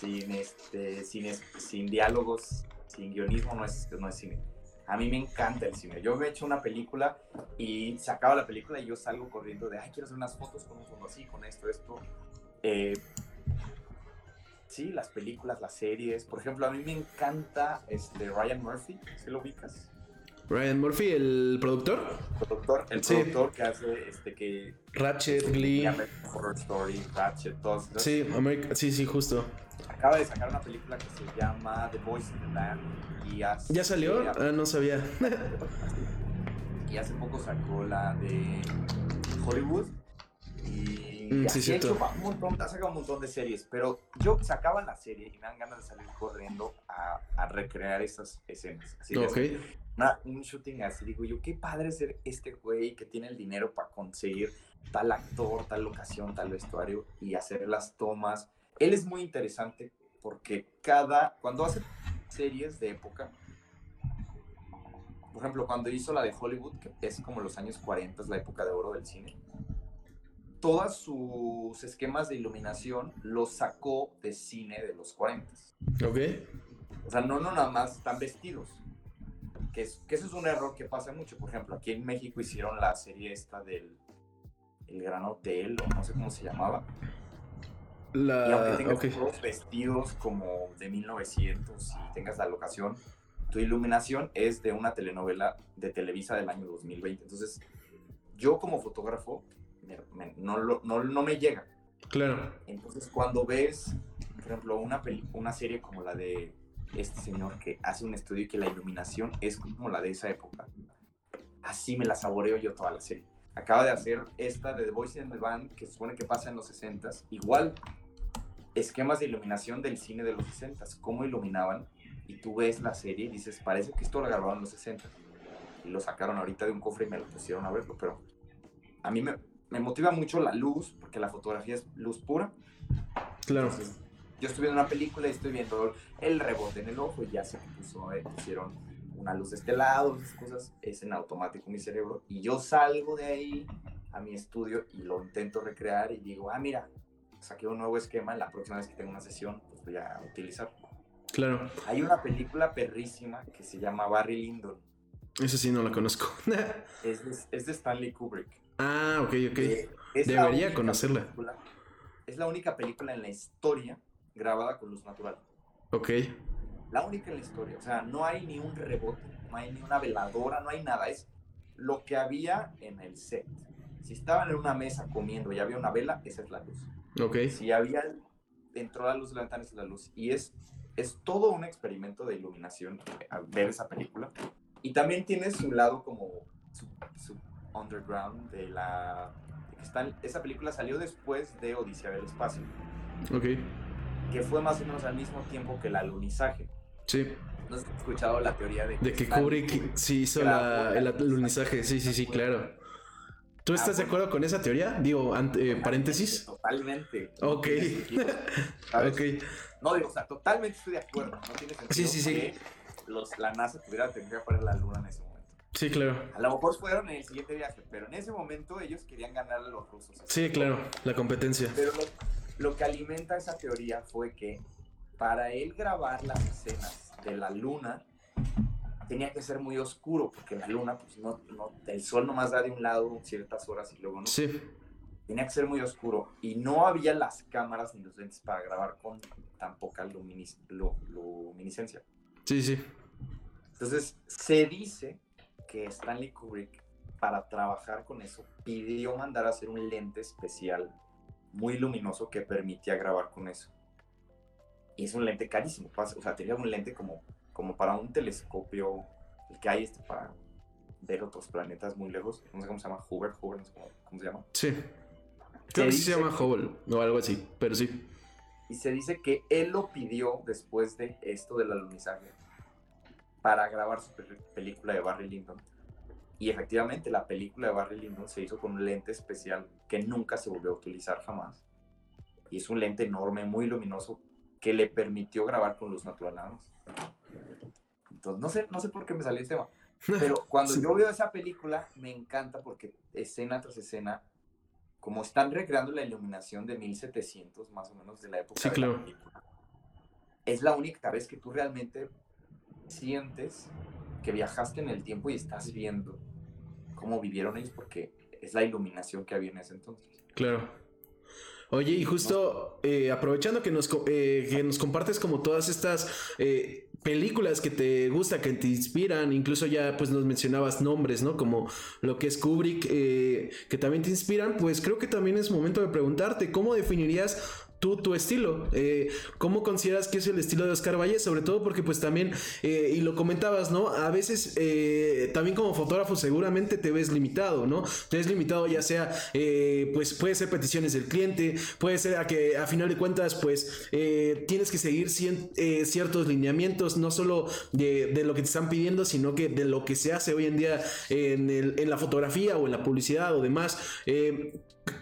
Sin, este, sin, sin diálogos, sin guionismo no es, no es cine. A mí me encanta el cine. Yo me he hecho una película y se acaba la película y yo salgo corriendo de, ay, quiero hacer unas fotos con un fondo así, con esto, esto. Eh, sí, las películas, las series. Por ejemplo, a mí me encanta este, Ryan Murphy, ¿sí lo ubicas? Ryan Murphy, el productor. El productor, el sí. productor que hace este que. Ratchet, Glee. Horror Story, Ratchet, todos. ¿no? Sí, America, sí, sí, justo. Acaba de sacar una película que se llama The Voice in the Band. Y hace, ¿Ya salió? Ah, no sabía. y hace poco sacó la de Hollywood. Y, mm, sí, así ha, hecho un montón, ha sacado un montón de series. Pero yo sacaba la serie y me dan ganas de salir corriendo a, a recrear esas escenas. Así ok. Una, un shooting así, digo yo, qué padre ser este güey que tiene el dinero para conseguir tal actor, tal locación, tal vestuario y hacer las tomas. Él es muy interesante porque cada, cuando hace series de época, por ejemplo, cuando hizo la de Hollywood, que es como los años 40, es la época de oro del cine, todos sus esquemas de iluminación los sacó de cine de los 40. Ok. O sea, no, no nada más están vestidos. Que, es, que, eso es un error que pasa mucho. Por ejemplo, aquí en México hicieron la serie esta del el Gran Hotel, o no sé cómo se llamaba. La... Y aunque tengas okay. todos vestidos como de 1900 y tengas la locación, tu iluminación es de una telenovela de Televisa del año 2020. Entonces, yo como fotógrafo, me, me, no, no, no me llega. Claro. Entonces, cuando ves, por ejemplo, una, una serie como la de este señor que hace un estudio y que la iluminación es como la de esa época. Así me la saboreo yo toda la serie. Acaba de hacer esta de The Voice in the Band, que se supone que pasa en los 60 Igual, esquemas de iluminación del cine de los 60 Cómo iluminaban. Y tú ves la serie y dices, parece que esto lo grabaron en los 60 Y lo sacaron ahorita de un cofre y me lo pusieron a verlo. Pero a mí me, me motiva mucho la luz, porque la fotografía es luz pura. Claro. Entonces, yo estoy viendo una película y estoy viendo el rebote en el ojo y ya se puso, eh, pusieron una luz de este lado, esas cosas, es en automático mi cerebro y yo salgo de ahí a mi estudio y lo intento recrear y digo, ah, mira, saqué un nuevo esquema, la próxima vez que tenga una sesión, pues voy a utilizar. Claro. Hay una película perrísima que se llama Barry Lyndon. Eso sí, no la conozco. es, de, es, de, Stanley Kubrick. Ah, ok, ok. Eh, Debería conocerla. Película, es la única película en la historia grabada con luz natural. Ok. La única en la historia. O sea, no hay ni un rebote, no hay ni una veladora, no hay nada. Es lo que había en el set. Si estaban en una mesa comiendo y había una vela, esa es la luz. Ok. Si había, entró la luz de la ventana, esa es la luz. Y es, es todo un experimento de iluminación al ver esa película. Y también tiene su lado como su, su underground de la... de que están- esa película salió después de Odisea del Espacio, Ok. que fue más o menos al mismo tiempo que el alunizaje. Sí. ¿No has escuchado la teoría de De que Kubrick sí hizo la, el alunizaje. Sí, sí, sí, claro. ¿Tú Ah, estás de acuerdo con esa teoría? Digo, ant- eh, paréntesis. Totalmente. Ok. Ok. No, digo, o sea, totalmente estoy de acuerdo. No tiene sentido Sí, sí, sí. que los, la NASA tuviera tendría que poner la luna en ese momento. Sí, claro. A lo mejor fueron en el siguiente viaje, pero en ese momento ellos querían ganar a los rusos. Sí, claro. La competencia. Pero lo, lo que alimenta esa teoría fue que para él grabar las escenas de la luna tenía que ser muy oscuro, porque la luna, pues no, no, el sol nomás da de un lado ciertas horas y luego no. Sí. Tenía que ser muy oscuro y no había las cámaras ni los lentes para grabar con tan poca luminis- lu- luminiscencia. Sí, sí. Entonces, se dice que Stanley Kubrick, para trabajar con eso, pidió mandar a hacer un lente especial muy luminoso que permitía grabar con eso. Y es un lente carísimo, o sea, tenía un lente como, como para un telescopio, el que hay este para ver otros planetas muy lejos, no sé cómo se llama, Hubble, Hubble, no sé cómo, cómo se llama. Sí. Creo que sí se llama Hubble o algo así, pero sí. Y se dice que él lo pidió después de esto del alunizaje para grabar su pe- película de Barry Lyndon. Y efectivamente la película de Barry Lyndon se hizo con un lente especial que nunca se volvió a utilizar jamás. Y es un lente enorme, muy luminoso, que le permitió grabar con luz natural nada más. Entonces, no sé, no sé por qué me salió el tema. Pero cuando Sí. yo veo esa película, me encanta porque escena tras escena, como están recreando la iluminación de 1700, más o menos, de la época Sí, de claro. la película, es la única vez que tú realmente sientes que viajaste en el tiempo y estás viendo cómo vivieron ellos, porque es la iluminación que había en ese entonces. Claro. Oye, y justo eh, aprovechando que nos, eh, que nos compartes como todas estas eh, películas que te gusta, que te inspiran, incluso ya pues nos mencionabas nombres, ¿no? Como lo que es Kubrick, que también te inspiran, pues creo que también es momento de preguntarte, ¿cómo definirías tú tu estilo? Eh, ¿Cómo consideras que es el estilo de Oscar Valle? Sobre todo porque pues también, eh, y lo comentabas, ¿no? A veces eh, también como fotógrafo seguramente te ves limitado, ¿no? Te ves limitado ya sea, eh, pues puede ser peticiones del cliente, puede ser a que a final de cuentas pues eh, tienes que seguir eh, ciertos lineamientos, no solo de, de lo que te están pidiendo, sino que de lo que se hace hoy en día en, el- en la fotografía o en la publicidad o demás.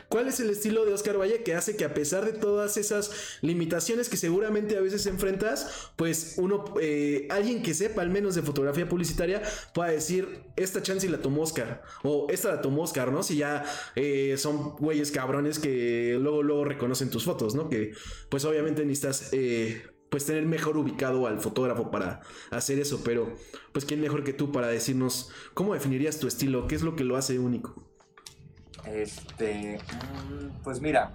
¿Cuál es el estilo de Oscar Valle que hace que a pesar de todas esas limitaciones que seguramente a veces enfrentas, pues uno, eh, alguien que sepa al menos de fotografía publicitaria, pueda decir, esta chance la tomó Oscar, o esta la tomó Oscar, ¿no? Si ya eh, son güeyes cabrones que luego, luego reconocen tus fotos, ¿no? Que pues obviamente necesitas... eh, pues tener mejor ubicado al fotógrafo para hacer eso, pero pues quién mejor que tú para decirnos cómo definirías tu estilo, qué es lo que lo hace único. Este, mm, pues mira,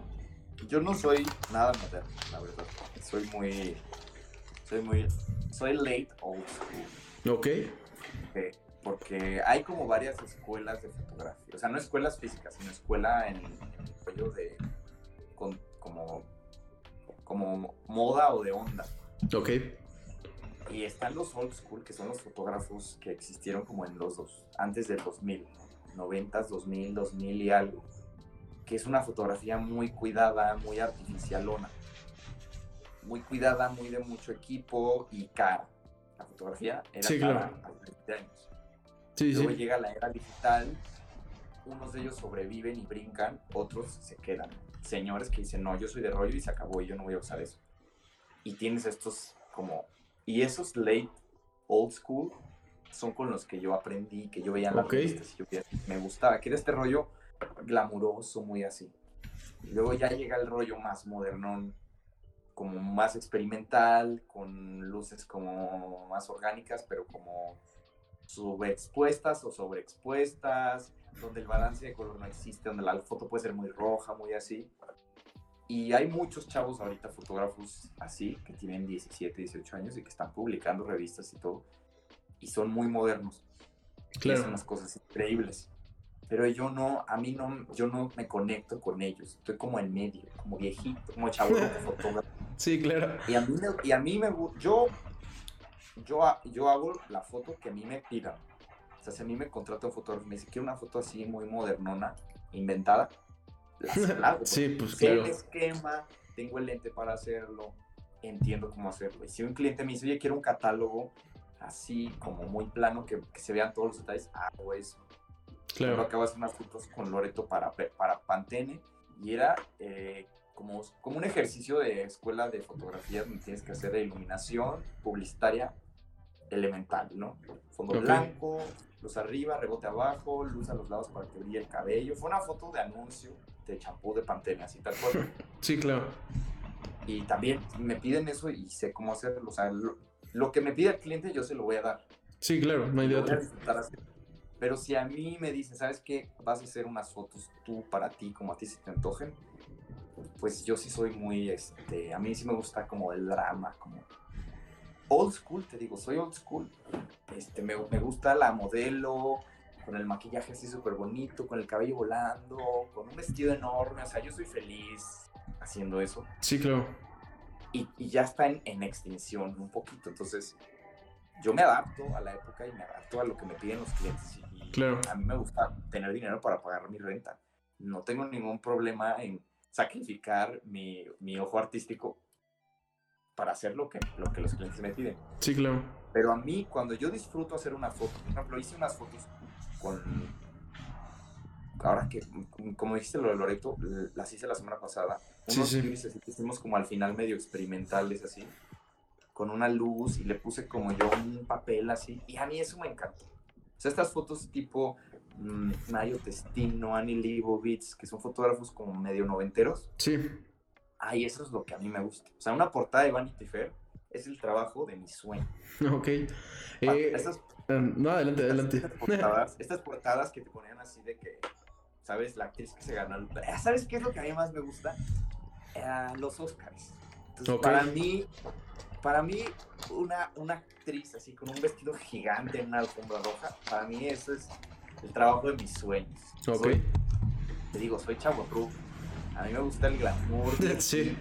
yo no soy nada moderno, la verdad. Soy muy, soy muy, soy late old school. ¿Ok? eh, porque hay como varias escuelas de fotografía. O sea, no escuelas físicas, sino escuela en, en el rollo de, con- como, como moda o de onda. Ok. Y están los old school, que son los fotógrafos que existieron como en los dos, antes del 2000, 90, 2000, 2000 y algo. Que es una fotografía muy cuidada, muy artificialona. Muy cuidada, muy de mucho equipo y cara. La fotografía era Sí, cara claro. hace 20 años. Sí, Luego sí. llega la era digital, unos de ellos sobreviven y brincan, otros se quedan. Señores que dicen, no, yo soy de rollo y se acabó y yo no voy a usar eso. Y tienes estos como... Y esos late old school son con los que yo aprendí, que yo veía en las Ok. revistas y yo me gustaba, que era este rollo glamuroso, muy así. Y luego ya llega el rollo más modernón, como más experimental, con luces como más orgánicas, pero como subexpuestas o sobreexpuestas, donde el balance de color no existe, donde la foto puede ser muy roja, muy así. Y hay muchos chavos ahorita, fotógrafos así, que tienen 17, 18 años y que están publicando revistas y todo. Y son muy modernos. Y hacen Claro. unas cosas increíbles. pero yo no, a mí no, yo no me conecto con ellos, estoy como en medio, como viejito, como chavo fotógrafo. Sí, claro. Y a mí, me, y a mí me, yo, yo, yo hago la foto que a mí me pidan. O sea, si a mí me contrata un fotógrafo me dice, quiero una foto así muy modernona, inventada, sí, pues claro. el esquema, tengo el lente para hacerlo, entiendo cómo hacerlo. Y si un cliente me dice, oye, quiero un catálogo así, como muy plano, que, que se vean todos los detalles, hago eso Claro. Yo acabo de hacer unas fotos con Loreto para, para Pantene y era eh, como, como un ejercicio de escuela de fotografía donde tienes que hacer iluminación publicitaria elemental, ¿no? Fondo blanco, luz arriba, rebote abajo, luz a los lados para que brille el cabello. Fue una foto de anuncio de champú de Pantene, así tal cual. Sí, claro. Y también me piden eso y sé cómo hacerlo. O sea, lo, que me pide el cliente yo se lo voy a dar. Sí, claro, no hay de otra. Pero si a mí me dicen, ¿sabes qué? Vas a hacer unas fotos tú para ti, como a ti se te antojen, pues yo sí soy muy, este, a mí sí me gusta como el drama, como old school, te digo, soy old school. Este, me, me gusta la modelo, con el maquillaje así súper bonito, con el cabello volando, con un vestido enorme, o sea, yo soy feliz haciendo eso. Sí, claro. Y, y ya está en, en extinción un poquito, entonces yo me adapto a la época y me adapto a lo que me piden los clientes. Claro. A mí me gusta tener dinero para pagar mi renta. No tengo ningún problema en sacrificar mi, mi ojo artístico para hacer lo que, lo que los clientes me piden. Sí, claro. Pero a mí, cuando yo disfruto hacer una foto, por ejemplo, hice unas fotos con. Ahora que, como dijiste lo de Loreto, las hice la semana pasada. Unos sí, sí. que hicimos como al final medio experimentales así, con una luz y le puse como yo un papel así. Y a mí eso me encantó. O sea, estas fotos tipo mm, Mario Testino, Annie Leibovitz, que son fotógrafos como medio noventeros. Sí. Ay, eso es lo que a mí me gusta. O sea, una portada de Vanity Fair es el trabajo de mi sueño. Ok. Ah, eh, em, no, adelante, adelante. Estas portadas, que te ponían así de que, ¿sabes? La actriz que se ganó. ¿Sabes qué es lo que a mí más me gusta? Eh, los Oscars. Entonces, para mí, para mí, una, una actriz así con un vestido gigante en una alfombra roja, para mí eso es el trabajo de mis sueños. Ok. te digo, soy chavo A mí me gusta el glamour. Sí.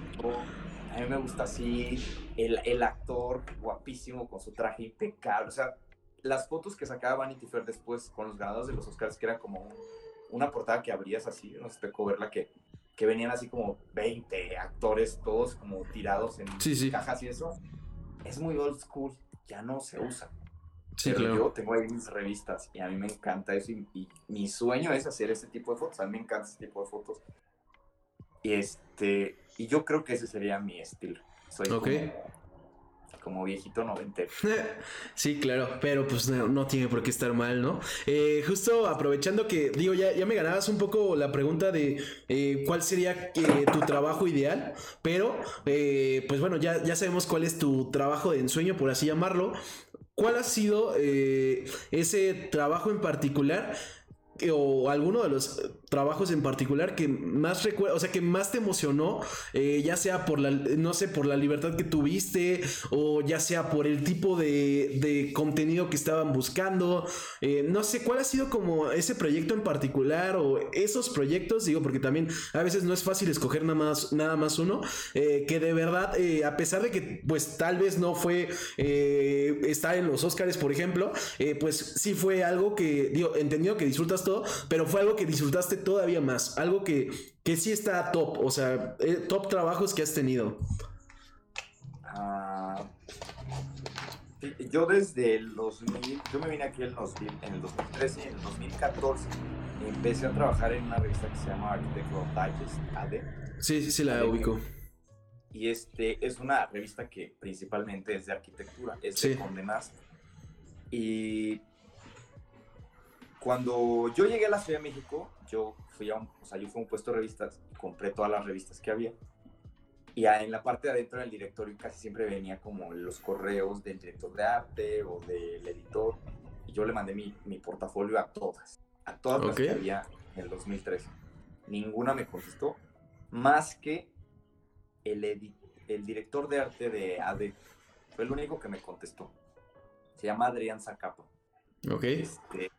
A mí me gusta así el, el, actor guapísimo con su traje impecable. O sea, las fotos que sacaba Vanity Fair después con los ganadores de los Oscars, que era como una portada que abrías así, no sé, te verla que que venían así como 20 actores, todos como tirados en cajas y eso, es muy old school, ya no se usa. Sí, Pero yo tengo ahí mis revistas y a mí me encanta eso y, mi sueño es hacer ese tipo de fotos, a mí me encanta ese tipo de fotos. Y, este, y yo creo que ese sería mi estilo. Soy okay como viejito noventero. Sí, claro, pero pues no, tiene por qué estar mal, ¿no? Eh, justo aprovechando que, digo, ya, ya me ganabas un poco la pregunta de eh, cuál sería eh, tu trabajo ideal, pero pues bueno, ya, ya sabemos cuál es tu trabajo de ensueño, por así llamarlo. ¿Cuál ha sido ese trabajo en particular o alguno de los trabajos en particular que más recuerda, o sea, que más te emocionó, eh, ya sea por la, no sé, por la libertad que tuviste, o ya sea por el tipo de, de contenido que estaban buscando, eh, no sé, cuál ha sido como ese proyecto en particular, o esos proyectos, digo, porque también a veces no es fácil escoger nada más, nada más uno, eh, que de verdad, a pesar de que, pues, tal vez no fue estar en los Oscars, por ejemplo, pues sí fue algo que, digo, entendido que disfrutas todo, pero fue algo que disfrutaste todavía más. Algo que, que sí está top, o sea, eh, top trabajos que has tenido. Ah, yo desde el 2000, yo me vine aquí en, en el 2013 y en el 2014 empecé a trabajar en una revista que se llama Architectural Digest, AD. Sí, sí, sí, la ubico. Y este es una revista que principalmente es de arquitectura, es de condenas. Y cuando yo llegué a la Ciudad de México, yo fui a un, o sea, yo fui a un puesto de revistas, compré todas las revistas que había. Y en la parte de adentro del directorio casi siempre venía como los correos del director de arte o del editor. Y yo le mandé mi, mi portafolio a todas, a todas las que había en el 2013. Ninguna me contestó, más que el, el director de arte de AD. Fue el único que me contestó. Se llama Adrián Zacapa. Ok. Este,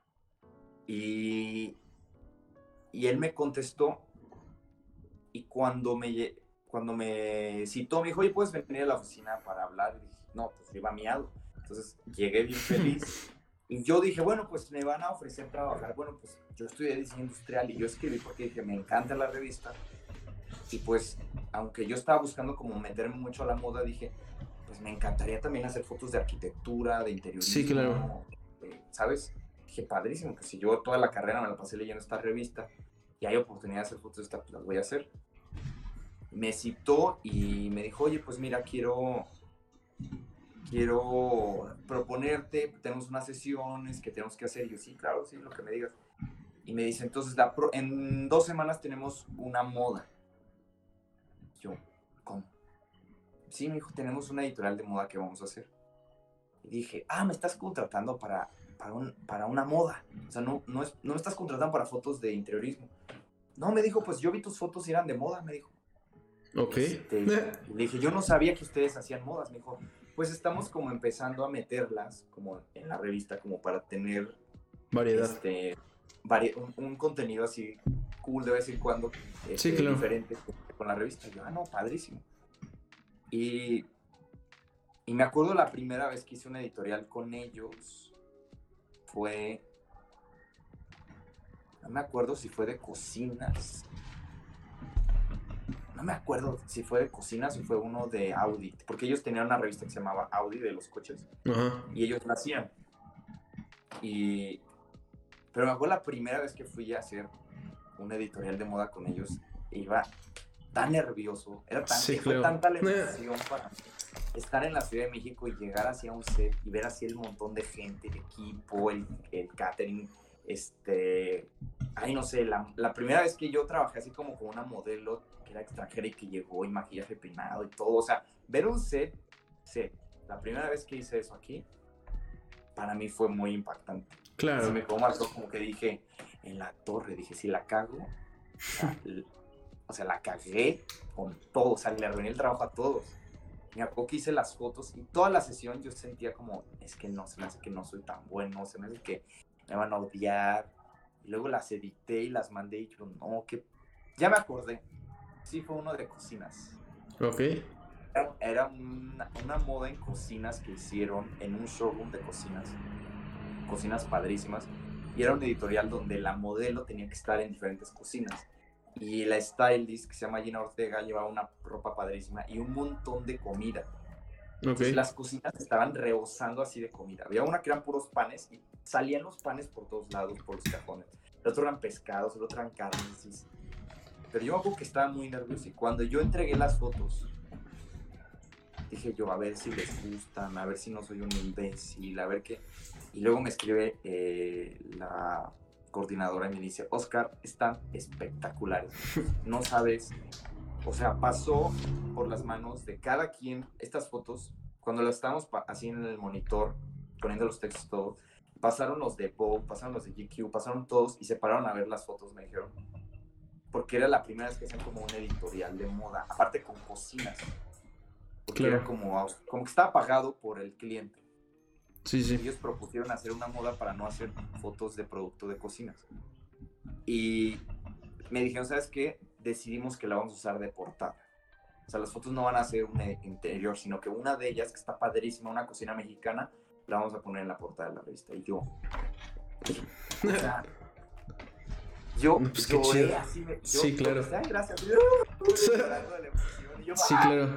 y y él me contestó y cuando me, cuando me citó, me dijo, oye, ¿puedes venir a la oficina para hablar? Y dije, no, pues iba miado. Entonces llegué bien feliz. Y yo dije, bueno, pues me van a ofrecer trabajar. Bueno, pues yo estudié diseño industrial y yo escribí porque dije, me encanta la revista. Y pues, aunque yo estaba buscando como meterme mucho a la moda, dije, pues me encantaría también hacer fotos de arquitectura, de interiorismo. Sí, claro. ¿Sabes? Dije, padrísimo, que si yo toda la carrera me la pasé leyendo esta revista y hay oportunidad de hacer fotos de esta, pues las voy a hacer. Me citó y me dijo, oye, pues mira, quiero quiero proponerte, tenemos unas sesiones que tenemos que hacer. Y yo, sí, claro, sí, lo que me digas. Y me dice, entonces, en dos semanas tenemos una moda. Yo, ¿cómo? Sí, me dijo, tenemos una editorial de moda que vamos a hacer. Y dije, ah, me estás contratando para, para, un, para una moda. O sea, no, no, es, no me estás contratando para fotos de interiorismo. No, me dijo, pues yo vi tus fotos y eran de moda, me dijo. Ok. Este, le dije, yo no sabía que ustedes hacían modas. Me dijo, pues estamos como empezando a meterlas como en la revista como para tener variedad. Este, un, contenido así cool de vez en cuando este, diferente con la revista. yo, ah, no, padrísimo. Y, y me acuerdo la primera vez que hice una editorial con ellos fue, no me acuerdo si fue de cocinas. No me acuerdo si fue de cocinas o fue uno de Audi, porque ellos tenían una revista que se llamaba Audi de los coches y ellos la hacían. Y, pero me acuerdo la primera vez que fui a hacer un editorial de moda con ellos, iba tan nervioso, era tan, fue tanta la emoción para estar en la Ciudad de México y llegar hacia un set y ver así el montón de gente, el equipo, el, el catering, este, ay no sé, la, la, primera vez que yo trabajé así como con una modelo era extranjera y que llegó y maquillaje peinado y todo. O sea, ver un set, set, la primera vez que hice eso aquí, para mí fue muy impactante. Claro. me como como que dije, en la torre, dije, si la cago, o sea, la cagué con todo, o sea, le arruiné el trabajo a todos. Me acuerdo que hice las fotos y toda la sesión yo sentía como, es que no, se me hace que no soy tan bueno, se me hace que me van a odiar. Y luego las edité y las mandé y yo, no, que ya me acordé sí fue uno de cocinas. Ok. Era, una, moda en cocinas que hicieron en un showroom de cocinas. Cocinas padrísimas. Y era un editorial donde la modelo tenía que estar en diferentes cocinas. Y la stylist, que se llama Gina Ortega, llevaba una ropa padrísima y un montón de comida. Okay. las cocinas estaban rebosando así de comida. Había una que eran puros panes y salían los panes por todos lados, por los cajones. El otro eran pescados, el otro eran carnes. Pero yo me acuerdo que estaba muy nervioso y cuando yo entregué las fotos, dije yo, a ver si les gustan, a ver si no soy un imbécil, a ver qué. Y luego me escribe eh, la coordinadora y me dice, Oscar, están espectaculares. No sabes, o sea, pasó por las manos de cada quien estas fotos, cuando las estábamos así en el monitor, poniendo los textos todo, pasaron los de Vogue, pasaron los de GQ, pasaron todos y se pararon a ver las fotos, me dijeron, porque era la primera vez que hacían como un editorial de moda, aparte con cocinas. Porque era como, como que estaba pagado por el cliente. Sí, sí. Ellos propusieron hacer una moda para no hacer fotos de producto de cocinas. Y me dijeron, ¿sabes qué? Decidimos que la vamos a usar de portada. O sea, las fotos no van a ser un interior, sino que una de ellas, que está padrísima, una cocina mexicana, la vamos a poner en la portada de la revista. Y yo, o sea, yo pues así. sí, claro. gracias. sí, claro.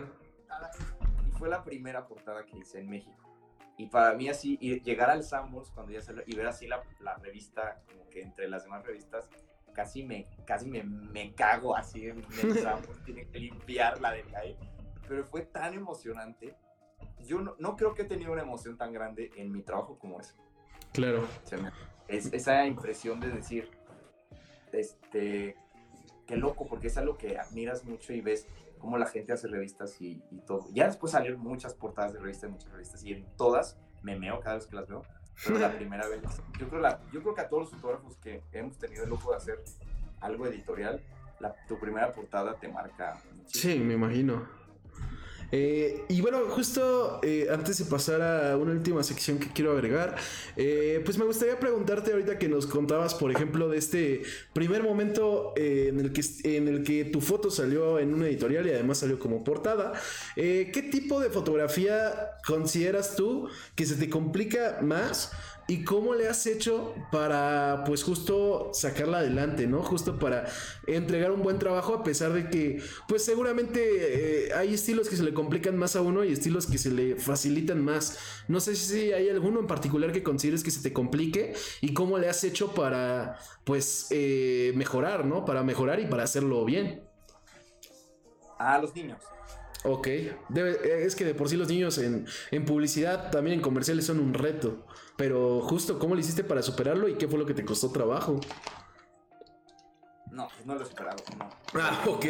Y fue la primera portada que hice en México. Y para mí así, llegar al Sambors cuando ya se y ver así la, la, revista, como que entre las demás revistas, casi me, casi me, me cago así en el Sambors, tiene que limpiarla de ahí. Pero fue tan emocionante. Yo no, no, creo que he tenido una emoción tan grande en mi trabajo como esa. Claro. es, esa impresión de decir, este, qué loco, porque es algo que admiras mucho y ves cómo la gente hace revistas y, todo. Ya después salieron muchas portadas de revistas, muchas revistas, y en todas me meo cada vez que las veo. Pero la primera vez, yo creo, la, yo creo que a todos los fotógrafos que hemos tenido el lujo de hacer algo editorial, la, tu primera portada te marca. Sí, me imagino. Eh, y bueno, justo eh, antes de pasar a una última sección que quiero agregar, eh, pues me gustaría preguntarte ahorita que nos contabas, por ejemplo, de este primer momento en, el que, en el que tu foto salió en una editorial y además salió como portada. ¿Qué tipo de fotografía consideras tú que se te complica más? ¿Y cómo le has hecho para, pues justo sacarla adelante, ¿no? Justo para entregar un buen trabajo a pesar de que, pues seguramente eh, hay estilos que se le complican más a uno y estilos que se le facilitan más. No sé si hay alguno en particular que consideres que se te complique y cómo le has hecho para, pues, eh, mejorar, ¿no? Para mejorar y para hacerlo bien. A los niños. Ok, es que de por sí los niños en, en, publicidad, también en comerciales son un reto. Pero justo, ¿cómo lo hiciste para superarlo y qué fue lo que te costó trabajo? No, pues no lo he superado, no. Ah, ok.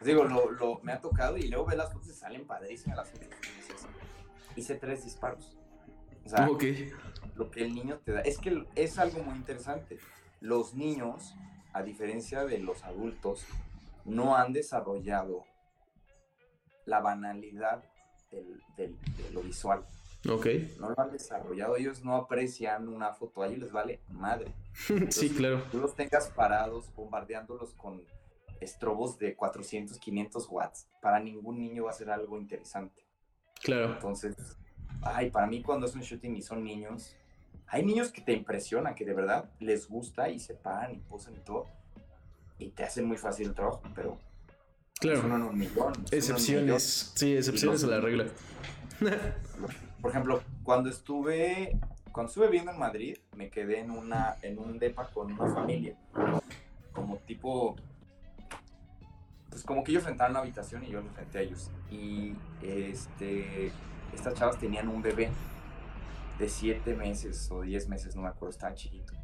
Digo, lo, lo, me ha tocado y luego ve las fotos y salen padrísimas las fotos. Hice tres disparos. O sea, lo que el niño te da. Es que es algo muy interesante. Los niños, a diferencia de los adultos, no han desarrollado la banalidad del, de lo visual. Ok. No lo han desarrollado, ellos no aprecian una foto, a ellos les vale madre. sí, claro. Tú los tengas parados bombardeándolos con estrobos de 400, 500 watts, para ningún niño va a ser algo interesante. Claro. Entonces, ay, para mí cuando es un shooting y son niños, hay niños que te impresionan, que de verdad les gusta y se paran y posan y todo, y te hacen muy fácil el trabajo, pero claro. son un millón. Excepciones, sí, excepciones a la regla. Por ejemplo, cuando estuve, cuando estuve viviendo en Madrid, me quedé en, una, en un depa con una familia. Como tipo, pues como que ellos rentaron una habitación y yo los renté a ellos. Y este, estas chavas tenían un bebé de 7 meses o 10 meses, no me acuerdo, estaba chiquito.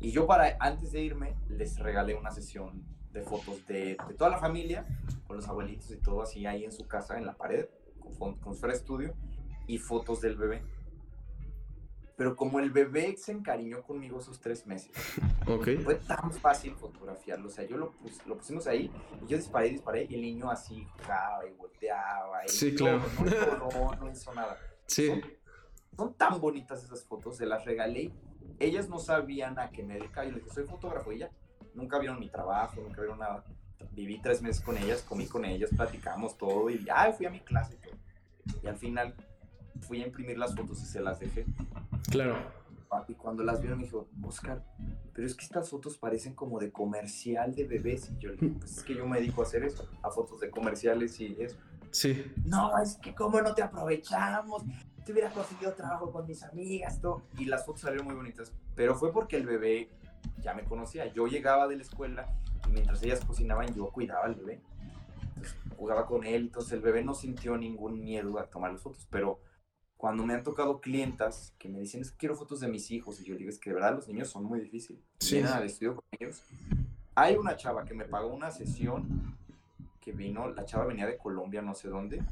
Y yo para, antes de irme, les regalé una sesión de fotos de, de toda la familia, con los abuelitos y todo así ahí en su casa, en la pared, con, con su estudio y fotos del bebé. Pero como el bebé se encariñó conmigo esos tres meses, fue tan fácil fotografiarlo. O sea, yo lo, lo pusimos ahí y yo disparé, disparé y el niño así jugaba y volteaba. Y sí, claro. No, no, hizo nada. Sí. Son, tan bonitas esas fotos, se las regalé. Ellas no sabían a qué me dedicaba. Yo les dije, soy fotógrafo y ya. Nunca vieron mi trabajo, nunca vieron nada. Viví tres meses con ellas, comí con ellas, platicamos todo y ya fui a mi clase. Y al final fui a imprimir las fotos y se las dejé. Claro. Y cuando las vieron me dijo, Oscar, pero es que estas fotos parecen como de comercial de bebés. Y yo le dije, pues es que yo me dedico a hacer eso, a fotos de comerciales y eso. Sí. No, es que cómo no te aprovechamos. Te hubiera conseguido trabajo con mis amigas, todo. Y las fotos salieron muy bonitas. Pero fue porque el bebé ya me conocía. Yo llegaba de la escuela y mientras ellas cocinaban yo cuidaba al bebé. Entonces, jugaba con él. Entonces el bebé no sintió ningún miedo a tomar las fotos. Pero cuando me han tocado clientas que me dicen, es que quiero fotos de mis hijos, y yo digo, es que de verdad los niños son muy difíciles. Sí. Al estudio con ellos. Hay una chava que me pagó una sesión que vino, la chava venía de Colombia, no sé dónde,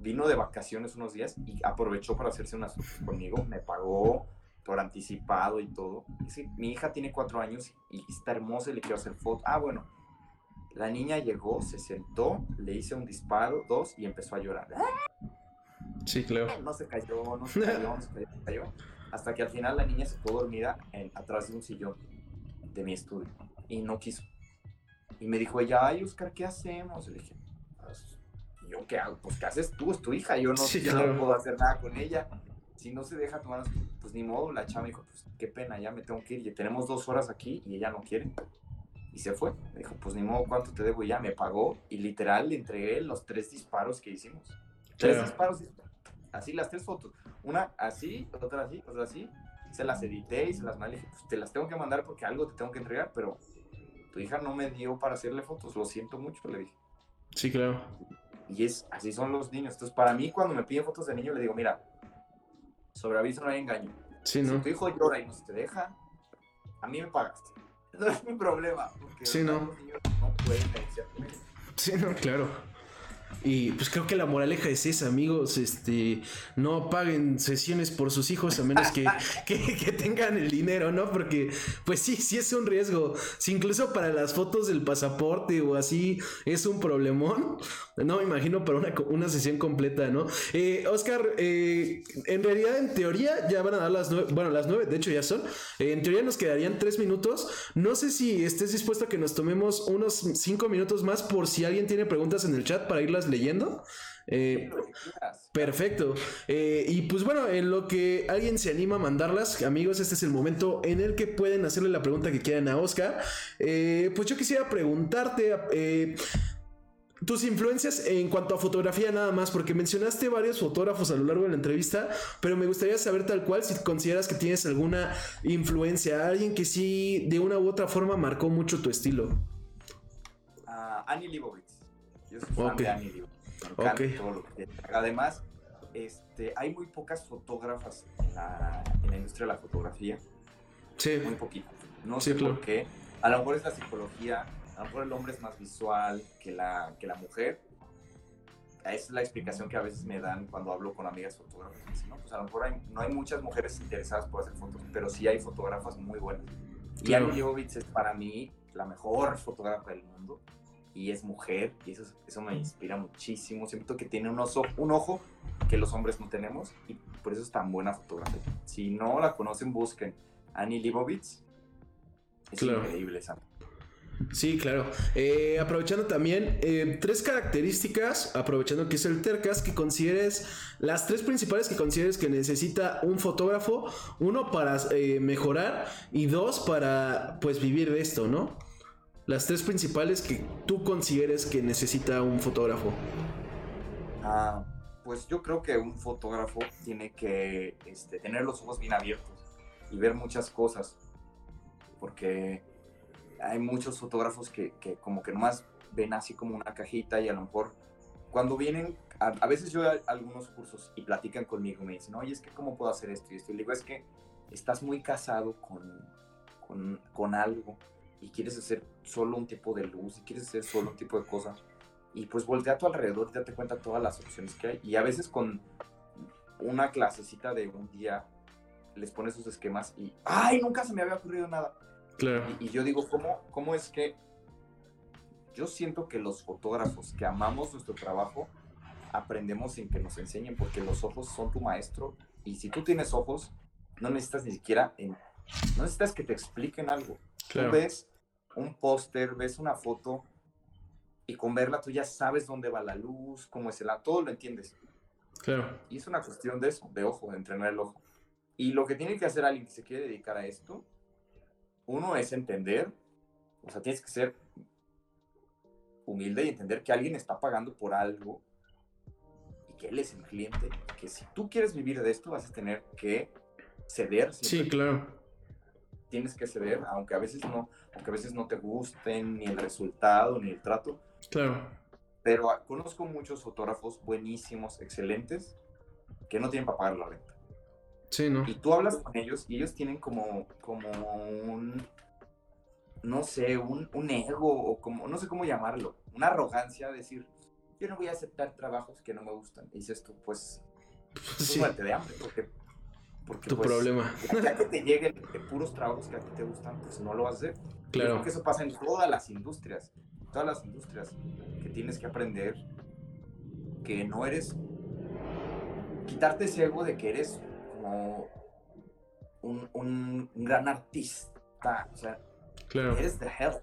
vino de vacaciones unos días y aprovechó para hacerse unas conmigo, me pagó por anticipado y todo. Dice, mi hija tiene cuatro años y está hermosa y le quiero hacer fotos. Ah, bueno. La niña llegó, se sentó, le hice un disparo, dos, y empezó a llorar. Sí, claro. No se cayó, no se cayó, no se cayó, Hasta que al final la niña se quedó dormida en, atrás de un sillón de mi estudio y no quiso. Y me dijo ella, ay, Oscar, ¿qué hacemos? Le dije, ¿yo qué hago? Pues, ¿qué haces tú? Es tu hija, yo no, no puedo hacer nada con ella. Si no se deja tomar, pues ni modo. La chava dijo, pues qué pena, ya me tengo que ir. Y tenemos dos horas aquí y ella no quiere. Y se fue. Me dijo, pues ni modo, ¿cuánto te debo? Y ya me pagó. Y literal le entregué los tres disparos que hicimos. Tres disparos así las tres fotos. Una así, otra así, otra así. Se las edité y se las mandé. Pues te las tengo que mandar porque algo te tengo que entregar, pero tu hija no me dio para hacerle fotos. Lo siento mucho, le dije. Sí, claro. Y es, así son los niños. Entonces, para mí, cuando me piden fotos de niño, le digo, mira, sobre aviso no hay engaño. Sí, ¿no? Si tu hijo llora y no se te deja, a mí me pagas. No es mi problema. Porque sí, no. los niños no pueden Sí, no, claro. Y pues creo que la moraleja es esa, amigos. Este, no paguen sesiones por sus hijos a menos que, que, tengan el dinero, ¿no? Porque, pues sí, sí es un riesgo. Si incluso para las fotos del pasaporte o así es un problemón, no me imagino para una, una sesión completa, ¿no? Eh, Oscar, eh, en realidad, en teoría, ya van a dar las nueve, bueno, las nueve, de hecho ya son. Eh, en teoría nos quedarían tres minutos. No sé si estés dispuesto a que nos tomemos unos cinco minutos más por si alguien tiene preguntas en el chat para leyendo. Eh, perfecto. Eh, y pues bueno, en lo que alguien se anima a mandarlas, amigos, este es el momento en el que pueden hacerle la pregunta que quieran a Oscar. Eh, pues yo quisiera preguntarte tus influencias en cuanto a fotografía nada más, porque mencionaste varios fotógrafos a lo largo de la entrevista, pero me gustaría saber tal cual si consideras que tienes alguna influencia, alguien que sí de una u otra forma marcó mucho tu estilo. Annie Leibovitz. Yo soy fan de Annie Leibovitz. Además, este, hay muy pocas fotógrafas en la, industria de la fotografía. Sí. Muy poquitas. No sé por qué. A lo mejor es la psicología, a lo mejor el hombre es más visual que la, que la mujer. Esa es la explicación que a veces me dan cuando hablo con amigas fotógrafas. no, pues a lo mejor no hay muchas mujeres interesadas por hacer fotos, pero sí hay fotógrafas muy buenas. Y Annie Leibovitz es para mí la mejor fotógrafa del mundo y es mujer, y eso, eso me inspira muchísimo. Siento que tiene un, oso, un ojo que los hombres no tenemos, y por eso es tan buena fotografía. Si no la conocen, busquen Annie Leibovitz. Es increíble esa. Sí, claro. Eh, aprovechando también eh, tres características, aprovechando que es el Tercas, que consideres las tres principales que consideres que necesita un fotógrafo, uno para eh, mejorar y dos para pues vivir de esto, ¿no? Las tres principales que tú consideres que necesita un fotógrafo. Ah, pues yo creo que un fotógrafo tiene que este, tener los ojos bien abiertos y ver muchas cosas, porque hay muchos fotógrafos que, como que nomás ven así como una cajita y a lo mejor cuando vienen, a, veces yo doy algunos cursos y platican conmigo, me dicen, oye, es que cómo puedo hacer esto y esto. Y le digo, es que estás muy casado con, con, con algo y quieres hacer solo un tipo de luz y quieres hacer solo un tipo de cosa. Y pues voltea a tu alrededor y date cuenta todas las opciones que hay. Y a veces con una clasecita de un día les pones sus esquemas y ¡ay! Nunca se me había ocurrido nada. Claro. Y, yo digo, ¿cómo, ¿cómo es que yo siento que los fotógrafos que amamos nuestro trabajo aprendemos sin que nos enseñen porque los ojos son tu maestro y si tú tienes ojos no necesitas ni siquiera en, no necesitas que te expliquen algo Tú ves un póster, ves una foto y con verla tú ya sabes dónde va la luz, cómo es el... Todo lo entiendes. Claro. Y es una cuestión de eso, de ojo, de entrenar el ojo. Y lo que tiene que hacer alguien que se quiere dedicar a esto, uno es entender, o sea, tienes que ser humilde y entender que alguien está pagando por algo y que él es el cliente, que si tú quieres vivir de esto vas a tener que ceder. Sí, claro tienes que ceder, aunque a veces no, aunque a veces no te gusten ni el resultado ni el trato. Claro. Pero conozco muchos fotógrafos buenísimos, excelentes, que no tienen para pagar la renta. Sí, ¿no? Y tú hablas con ellos y ellos tienen como, como un, no sé, un, un ego o como, no sé cómo llamarlo, una arrogancia de decir, yo no voy a aceptar trabajos que no me gustan. Y dices tú, pues, sí. de hambre, porque porque, tu pues, problema. Ya, que te lleguen de puros trabajos que a ti te gustan, pues no lo vas a hacer. Claro. Creo que eso pasa en todas las industrias. Todas las industrias que tienes que aprender que no eres. Quitarte ese ego de que eres como un, un, gran artista. O sea, claro. eres the help.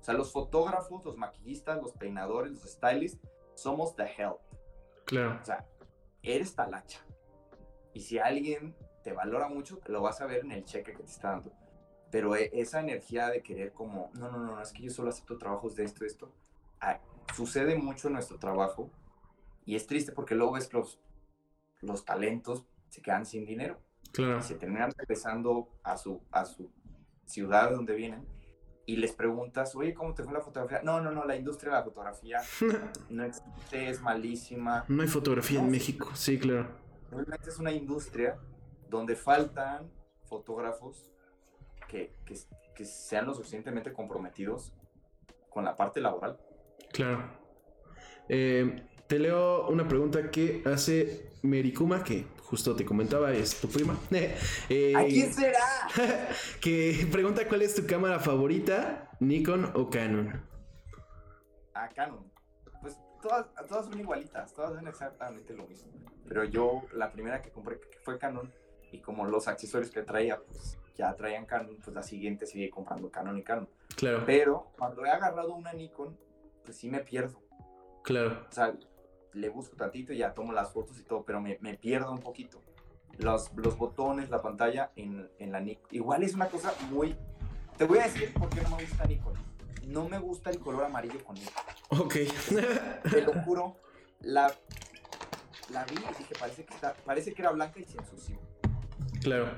O sea, los fotógrafos, los maquillistas, los peinadores, los stylists, somos the help. Claro. O sea, eres talacha. Y si alguien te valora mucho, lo vas a ver en el cheque que te está dando. Pero e, esa energía de querer como, no, no, no, es que yo solo acepto trabajos de esto, esto, ah, sucede mucho en nuestro trabajo y es triste porque luego ves que los, los talentos se quedan sin dinero. Claro. Y se terminan regresando a su, a su ciudad donde vienen y les preguntas, oye, ¿cómo te fue la fotografía? No, no, no, la industria de la fotografía no existe, es malísima. No hay fotografía en México, sí, claro. Realmente es una industria donde faltan fotógrafos que, que, sean lo suficientemente comprometidos con la parte laboral. Claro. Eh, te leo una pregunta que hace Merikuma, que justo te comentaba, es tu prima. Eh, ¿A quién será? que pregunta cuál es tu cámara favorita, Nikon o Canon. Ah, Canon. Pues todas, todas son igualitas, todas son exactamente lo mismo. Pero yo, la primera que compré fue Canon, y como los accesorios que traía, pues ya traían Canon, pues la siguiente sigue comprando Canon y Canon. Claro. Pero cuando he agarrado una Nikon, pues sí me pierdo. Claro. O sea, le busco tantito y ya tomo las fotos y todo, pero me, me pierdo un poquito. Los, los botones, la pantalla en, en la Nikon. Igual es una cosa muy... Te voy a decir por qué no me gusta Nikon. No me gusta el color amarillo con Nikon. Ok. Te lo juro. La, la vi y dije, parece que, está, parece que era blanca y se ensució. Claro.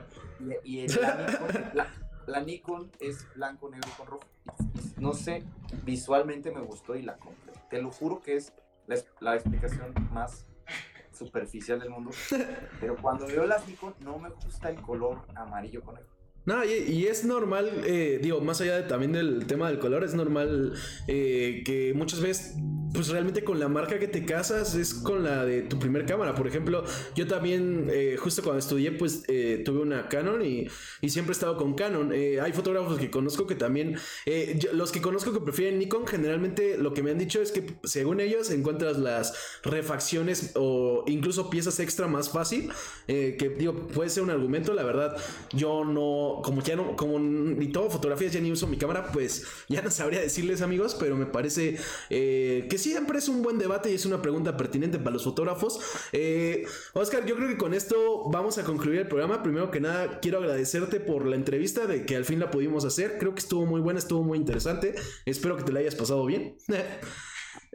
Y, la, Nikon, la, Nikon, es blanco, negro con rojo. no sé, visualmente me gustó y la compré. Te lo juro que es la, explicación más superficial del mundo. Pero cuando veo las Nikon, no me gusta el color amarillo con negro. No, y, es normal, eh, digo, más allá de, también del tema del color, es normal eh, que muchas veces pues realmente con la marca que te casas es con la de tu primer cámara. Por ejemplo, yo también, eh, justo cuando estudié, pues eh, tuve una Canon y, siempre he estado con Canon. Eh, hay fotógrafos que conozco que también, los que conozco que prefieren Nikon, generalmente lo que me han dicho es que según ellos encuentras las refacciones o incluso piezas extra más fácil. que digo, puede ser un argumento, la verdad. Yo no, como ya no, como ni todo fotografías, ya ni uso mi cámara, pues ya no sabría decirles amigos, pero me parece que siempre es un buen debate y es una pregunta pertinente para los fotógrafos. Eh, Oscar, yo creo que con esto vamos a concluir el programa. Primero que nada, quiero agradecerte por la entrevista de que al fin la pudimos hacer. Creo que estuvo muy buena, estuvo muy interesante. Espero que te la hayas pasado bien.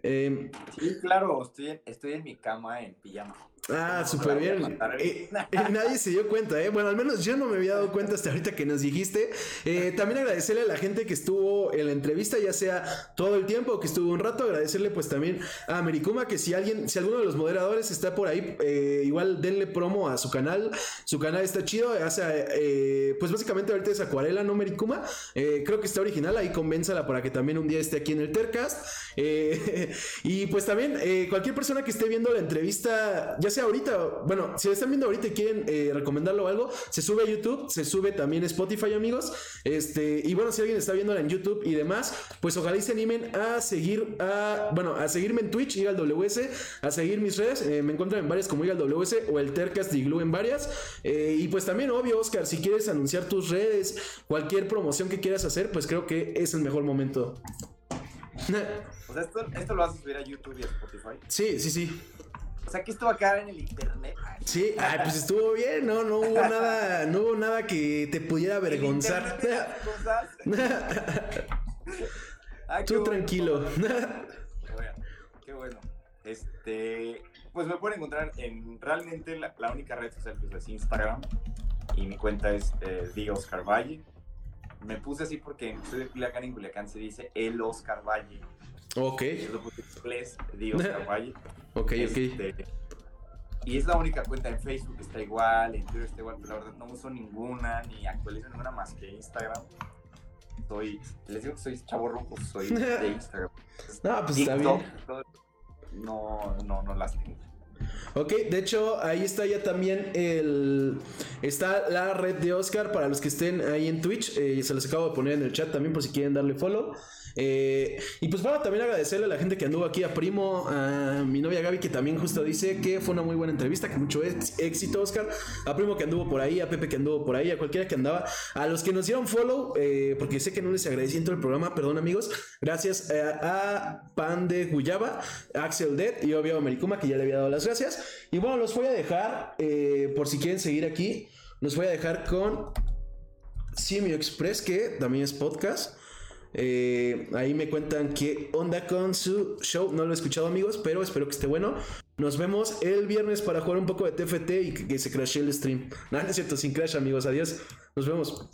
Eh, sí, claro, estoy estoy en mi cama en pijama. Ah, súper bien. Eh, nadie se dio cuenta, ¿eh? Bueno, al menos yo no me había dado cuenta hasta ahorita que nos dijiste. Eh, también agradecerle a la gente que estuvo en la entrevista, ya sea todo el tiempo o que estuvo un rato. Agradecerle pues también a Mericuma que si alguien, si alguno de los moderadores está por ahí, eh, igual denle promo a su canal. Su canal está chido. Hace, pues básicamente ahorita es acuarela, ¿no, Mericuma? creo que está original. Ahí convénzala para que también un día esté aquí en el Tercast. y pues también cualquier persona que esté viendo la entrevista, ya sea ahorita, bueno, si lo están viendo ahorita y quieren eh, recomendarlo o algo, se sube a YouTube, se sube también a Spotify, amigos. Este, y bueno, si alguien está viéndola en YouTube y demás, pues ojalá se animen a seguir, a, bueno, a seguirme en Twitch, al WS, a seguir mis redes. Eh, me encuentran en varias como al WS o el Tercast y Glue en varias. Eh, y pues también, obvio, Oscar, si quieres anunciar tus redes, cualquier promoción que quieras hacer, pues creo que es el mejor momento. o sea, esto, esto lo vas a subir a YouTube y a Spotify. Sí, sí, sí. O sea, que esto va a quedar en el internet. Sí, ay, pues estuvo bien, ¿no? No hubo nada, no hubo nada que te pudiera avergonzar. Tú tranquilo. Qué bueno, qué bueno. Este, pues me pueden encontrar en realmente la, única red social que es Instagram y mi cuenta es eh, The Oscar Valle. Me puse así porque soy de Culiacán y en Culiacán se dice el Oscar Valle. Ok. Yo lo puse en inglés, The Oscar Valle. Ok, ok. Este, y es la única cuenta en Facebook está igual, en Twitter está igual, pero la verdad no uso ninguna, ni actualizo ninguna más que Instagram. Soy, les digo que soy chavo rojo, soy de Instagram. no, pues está bien. No, no, no las tengo. Ok, de hecho, ahí está ya también el. Está la red de Oscar para los que estén ahí en Twitch. Eh, se los acabo de poner en el chat también por si quieren darle follow. Eh, y pues bueno, también agradecerle a la gente que anduvo aquí, a Primo, a mi novia Gaby, que también justo dice que fue una muy buena entrevista, que mucho éxito, Oscar. A Primo que anduvo por ahí, a Pepe que anduvo por ahí, a cualquiera que andaba, a los que nos dieron follow, eh, porque sé que no les agradecí en el programa, perdón amigos. Gracias eh, a, Pan de Guyaba, Axel Dead y obvio a Mericuma, que ya le había dado las gracias. Y bueno, los voy a dejar, por si quieren seguir aquí, los voy a dejar con Simio Express, que también es podcast. Eh, ahí me cuentan qué onda con su show. No lo he escuchado, amigos, pero espero que esté bueno. Nos vemos el viernes para jugar un poco de TFT y que, se crashe el stream. No, no es cierto, sin crash, amigos. Adiós. Nos vemos.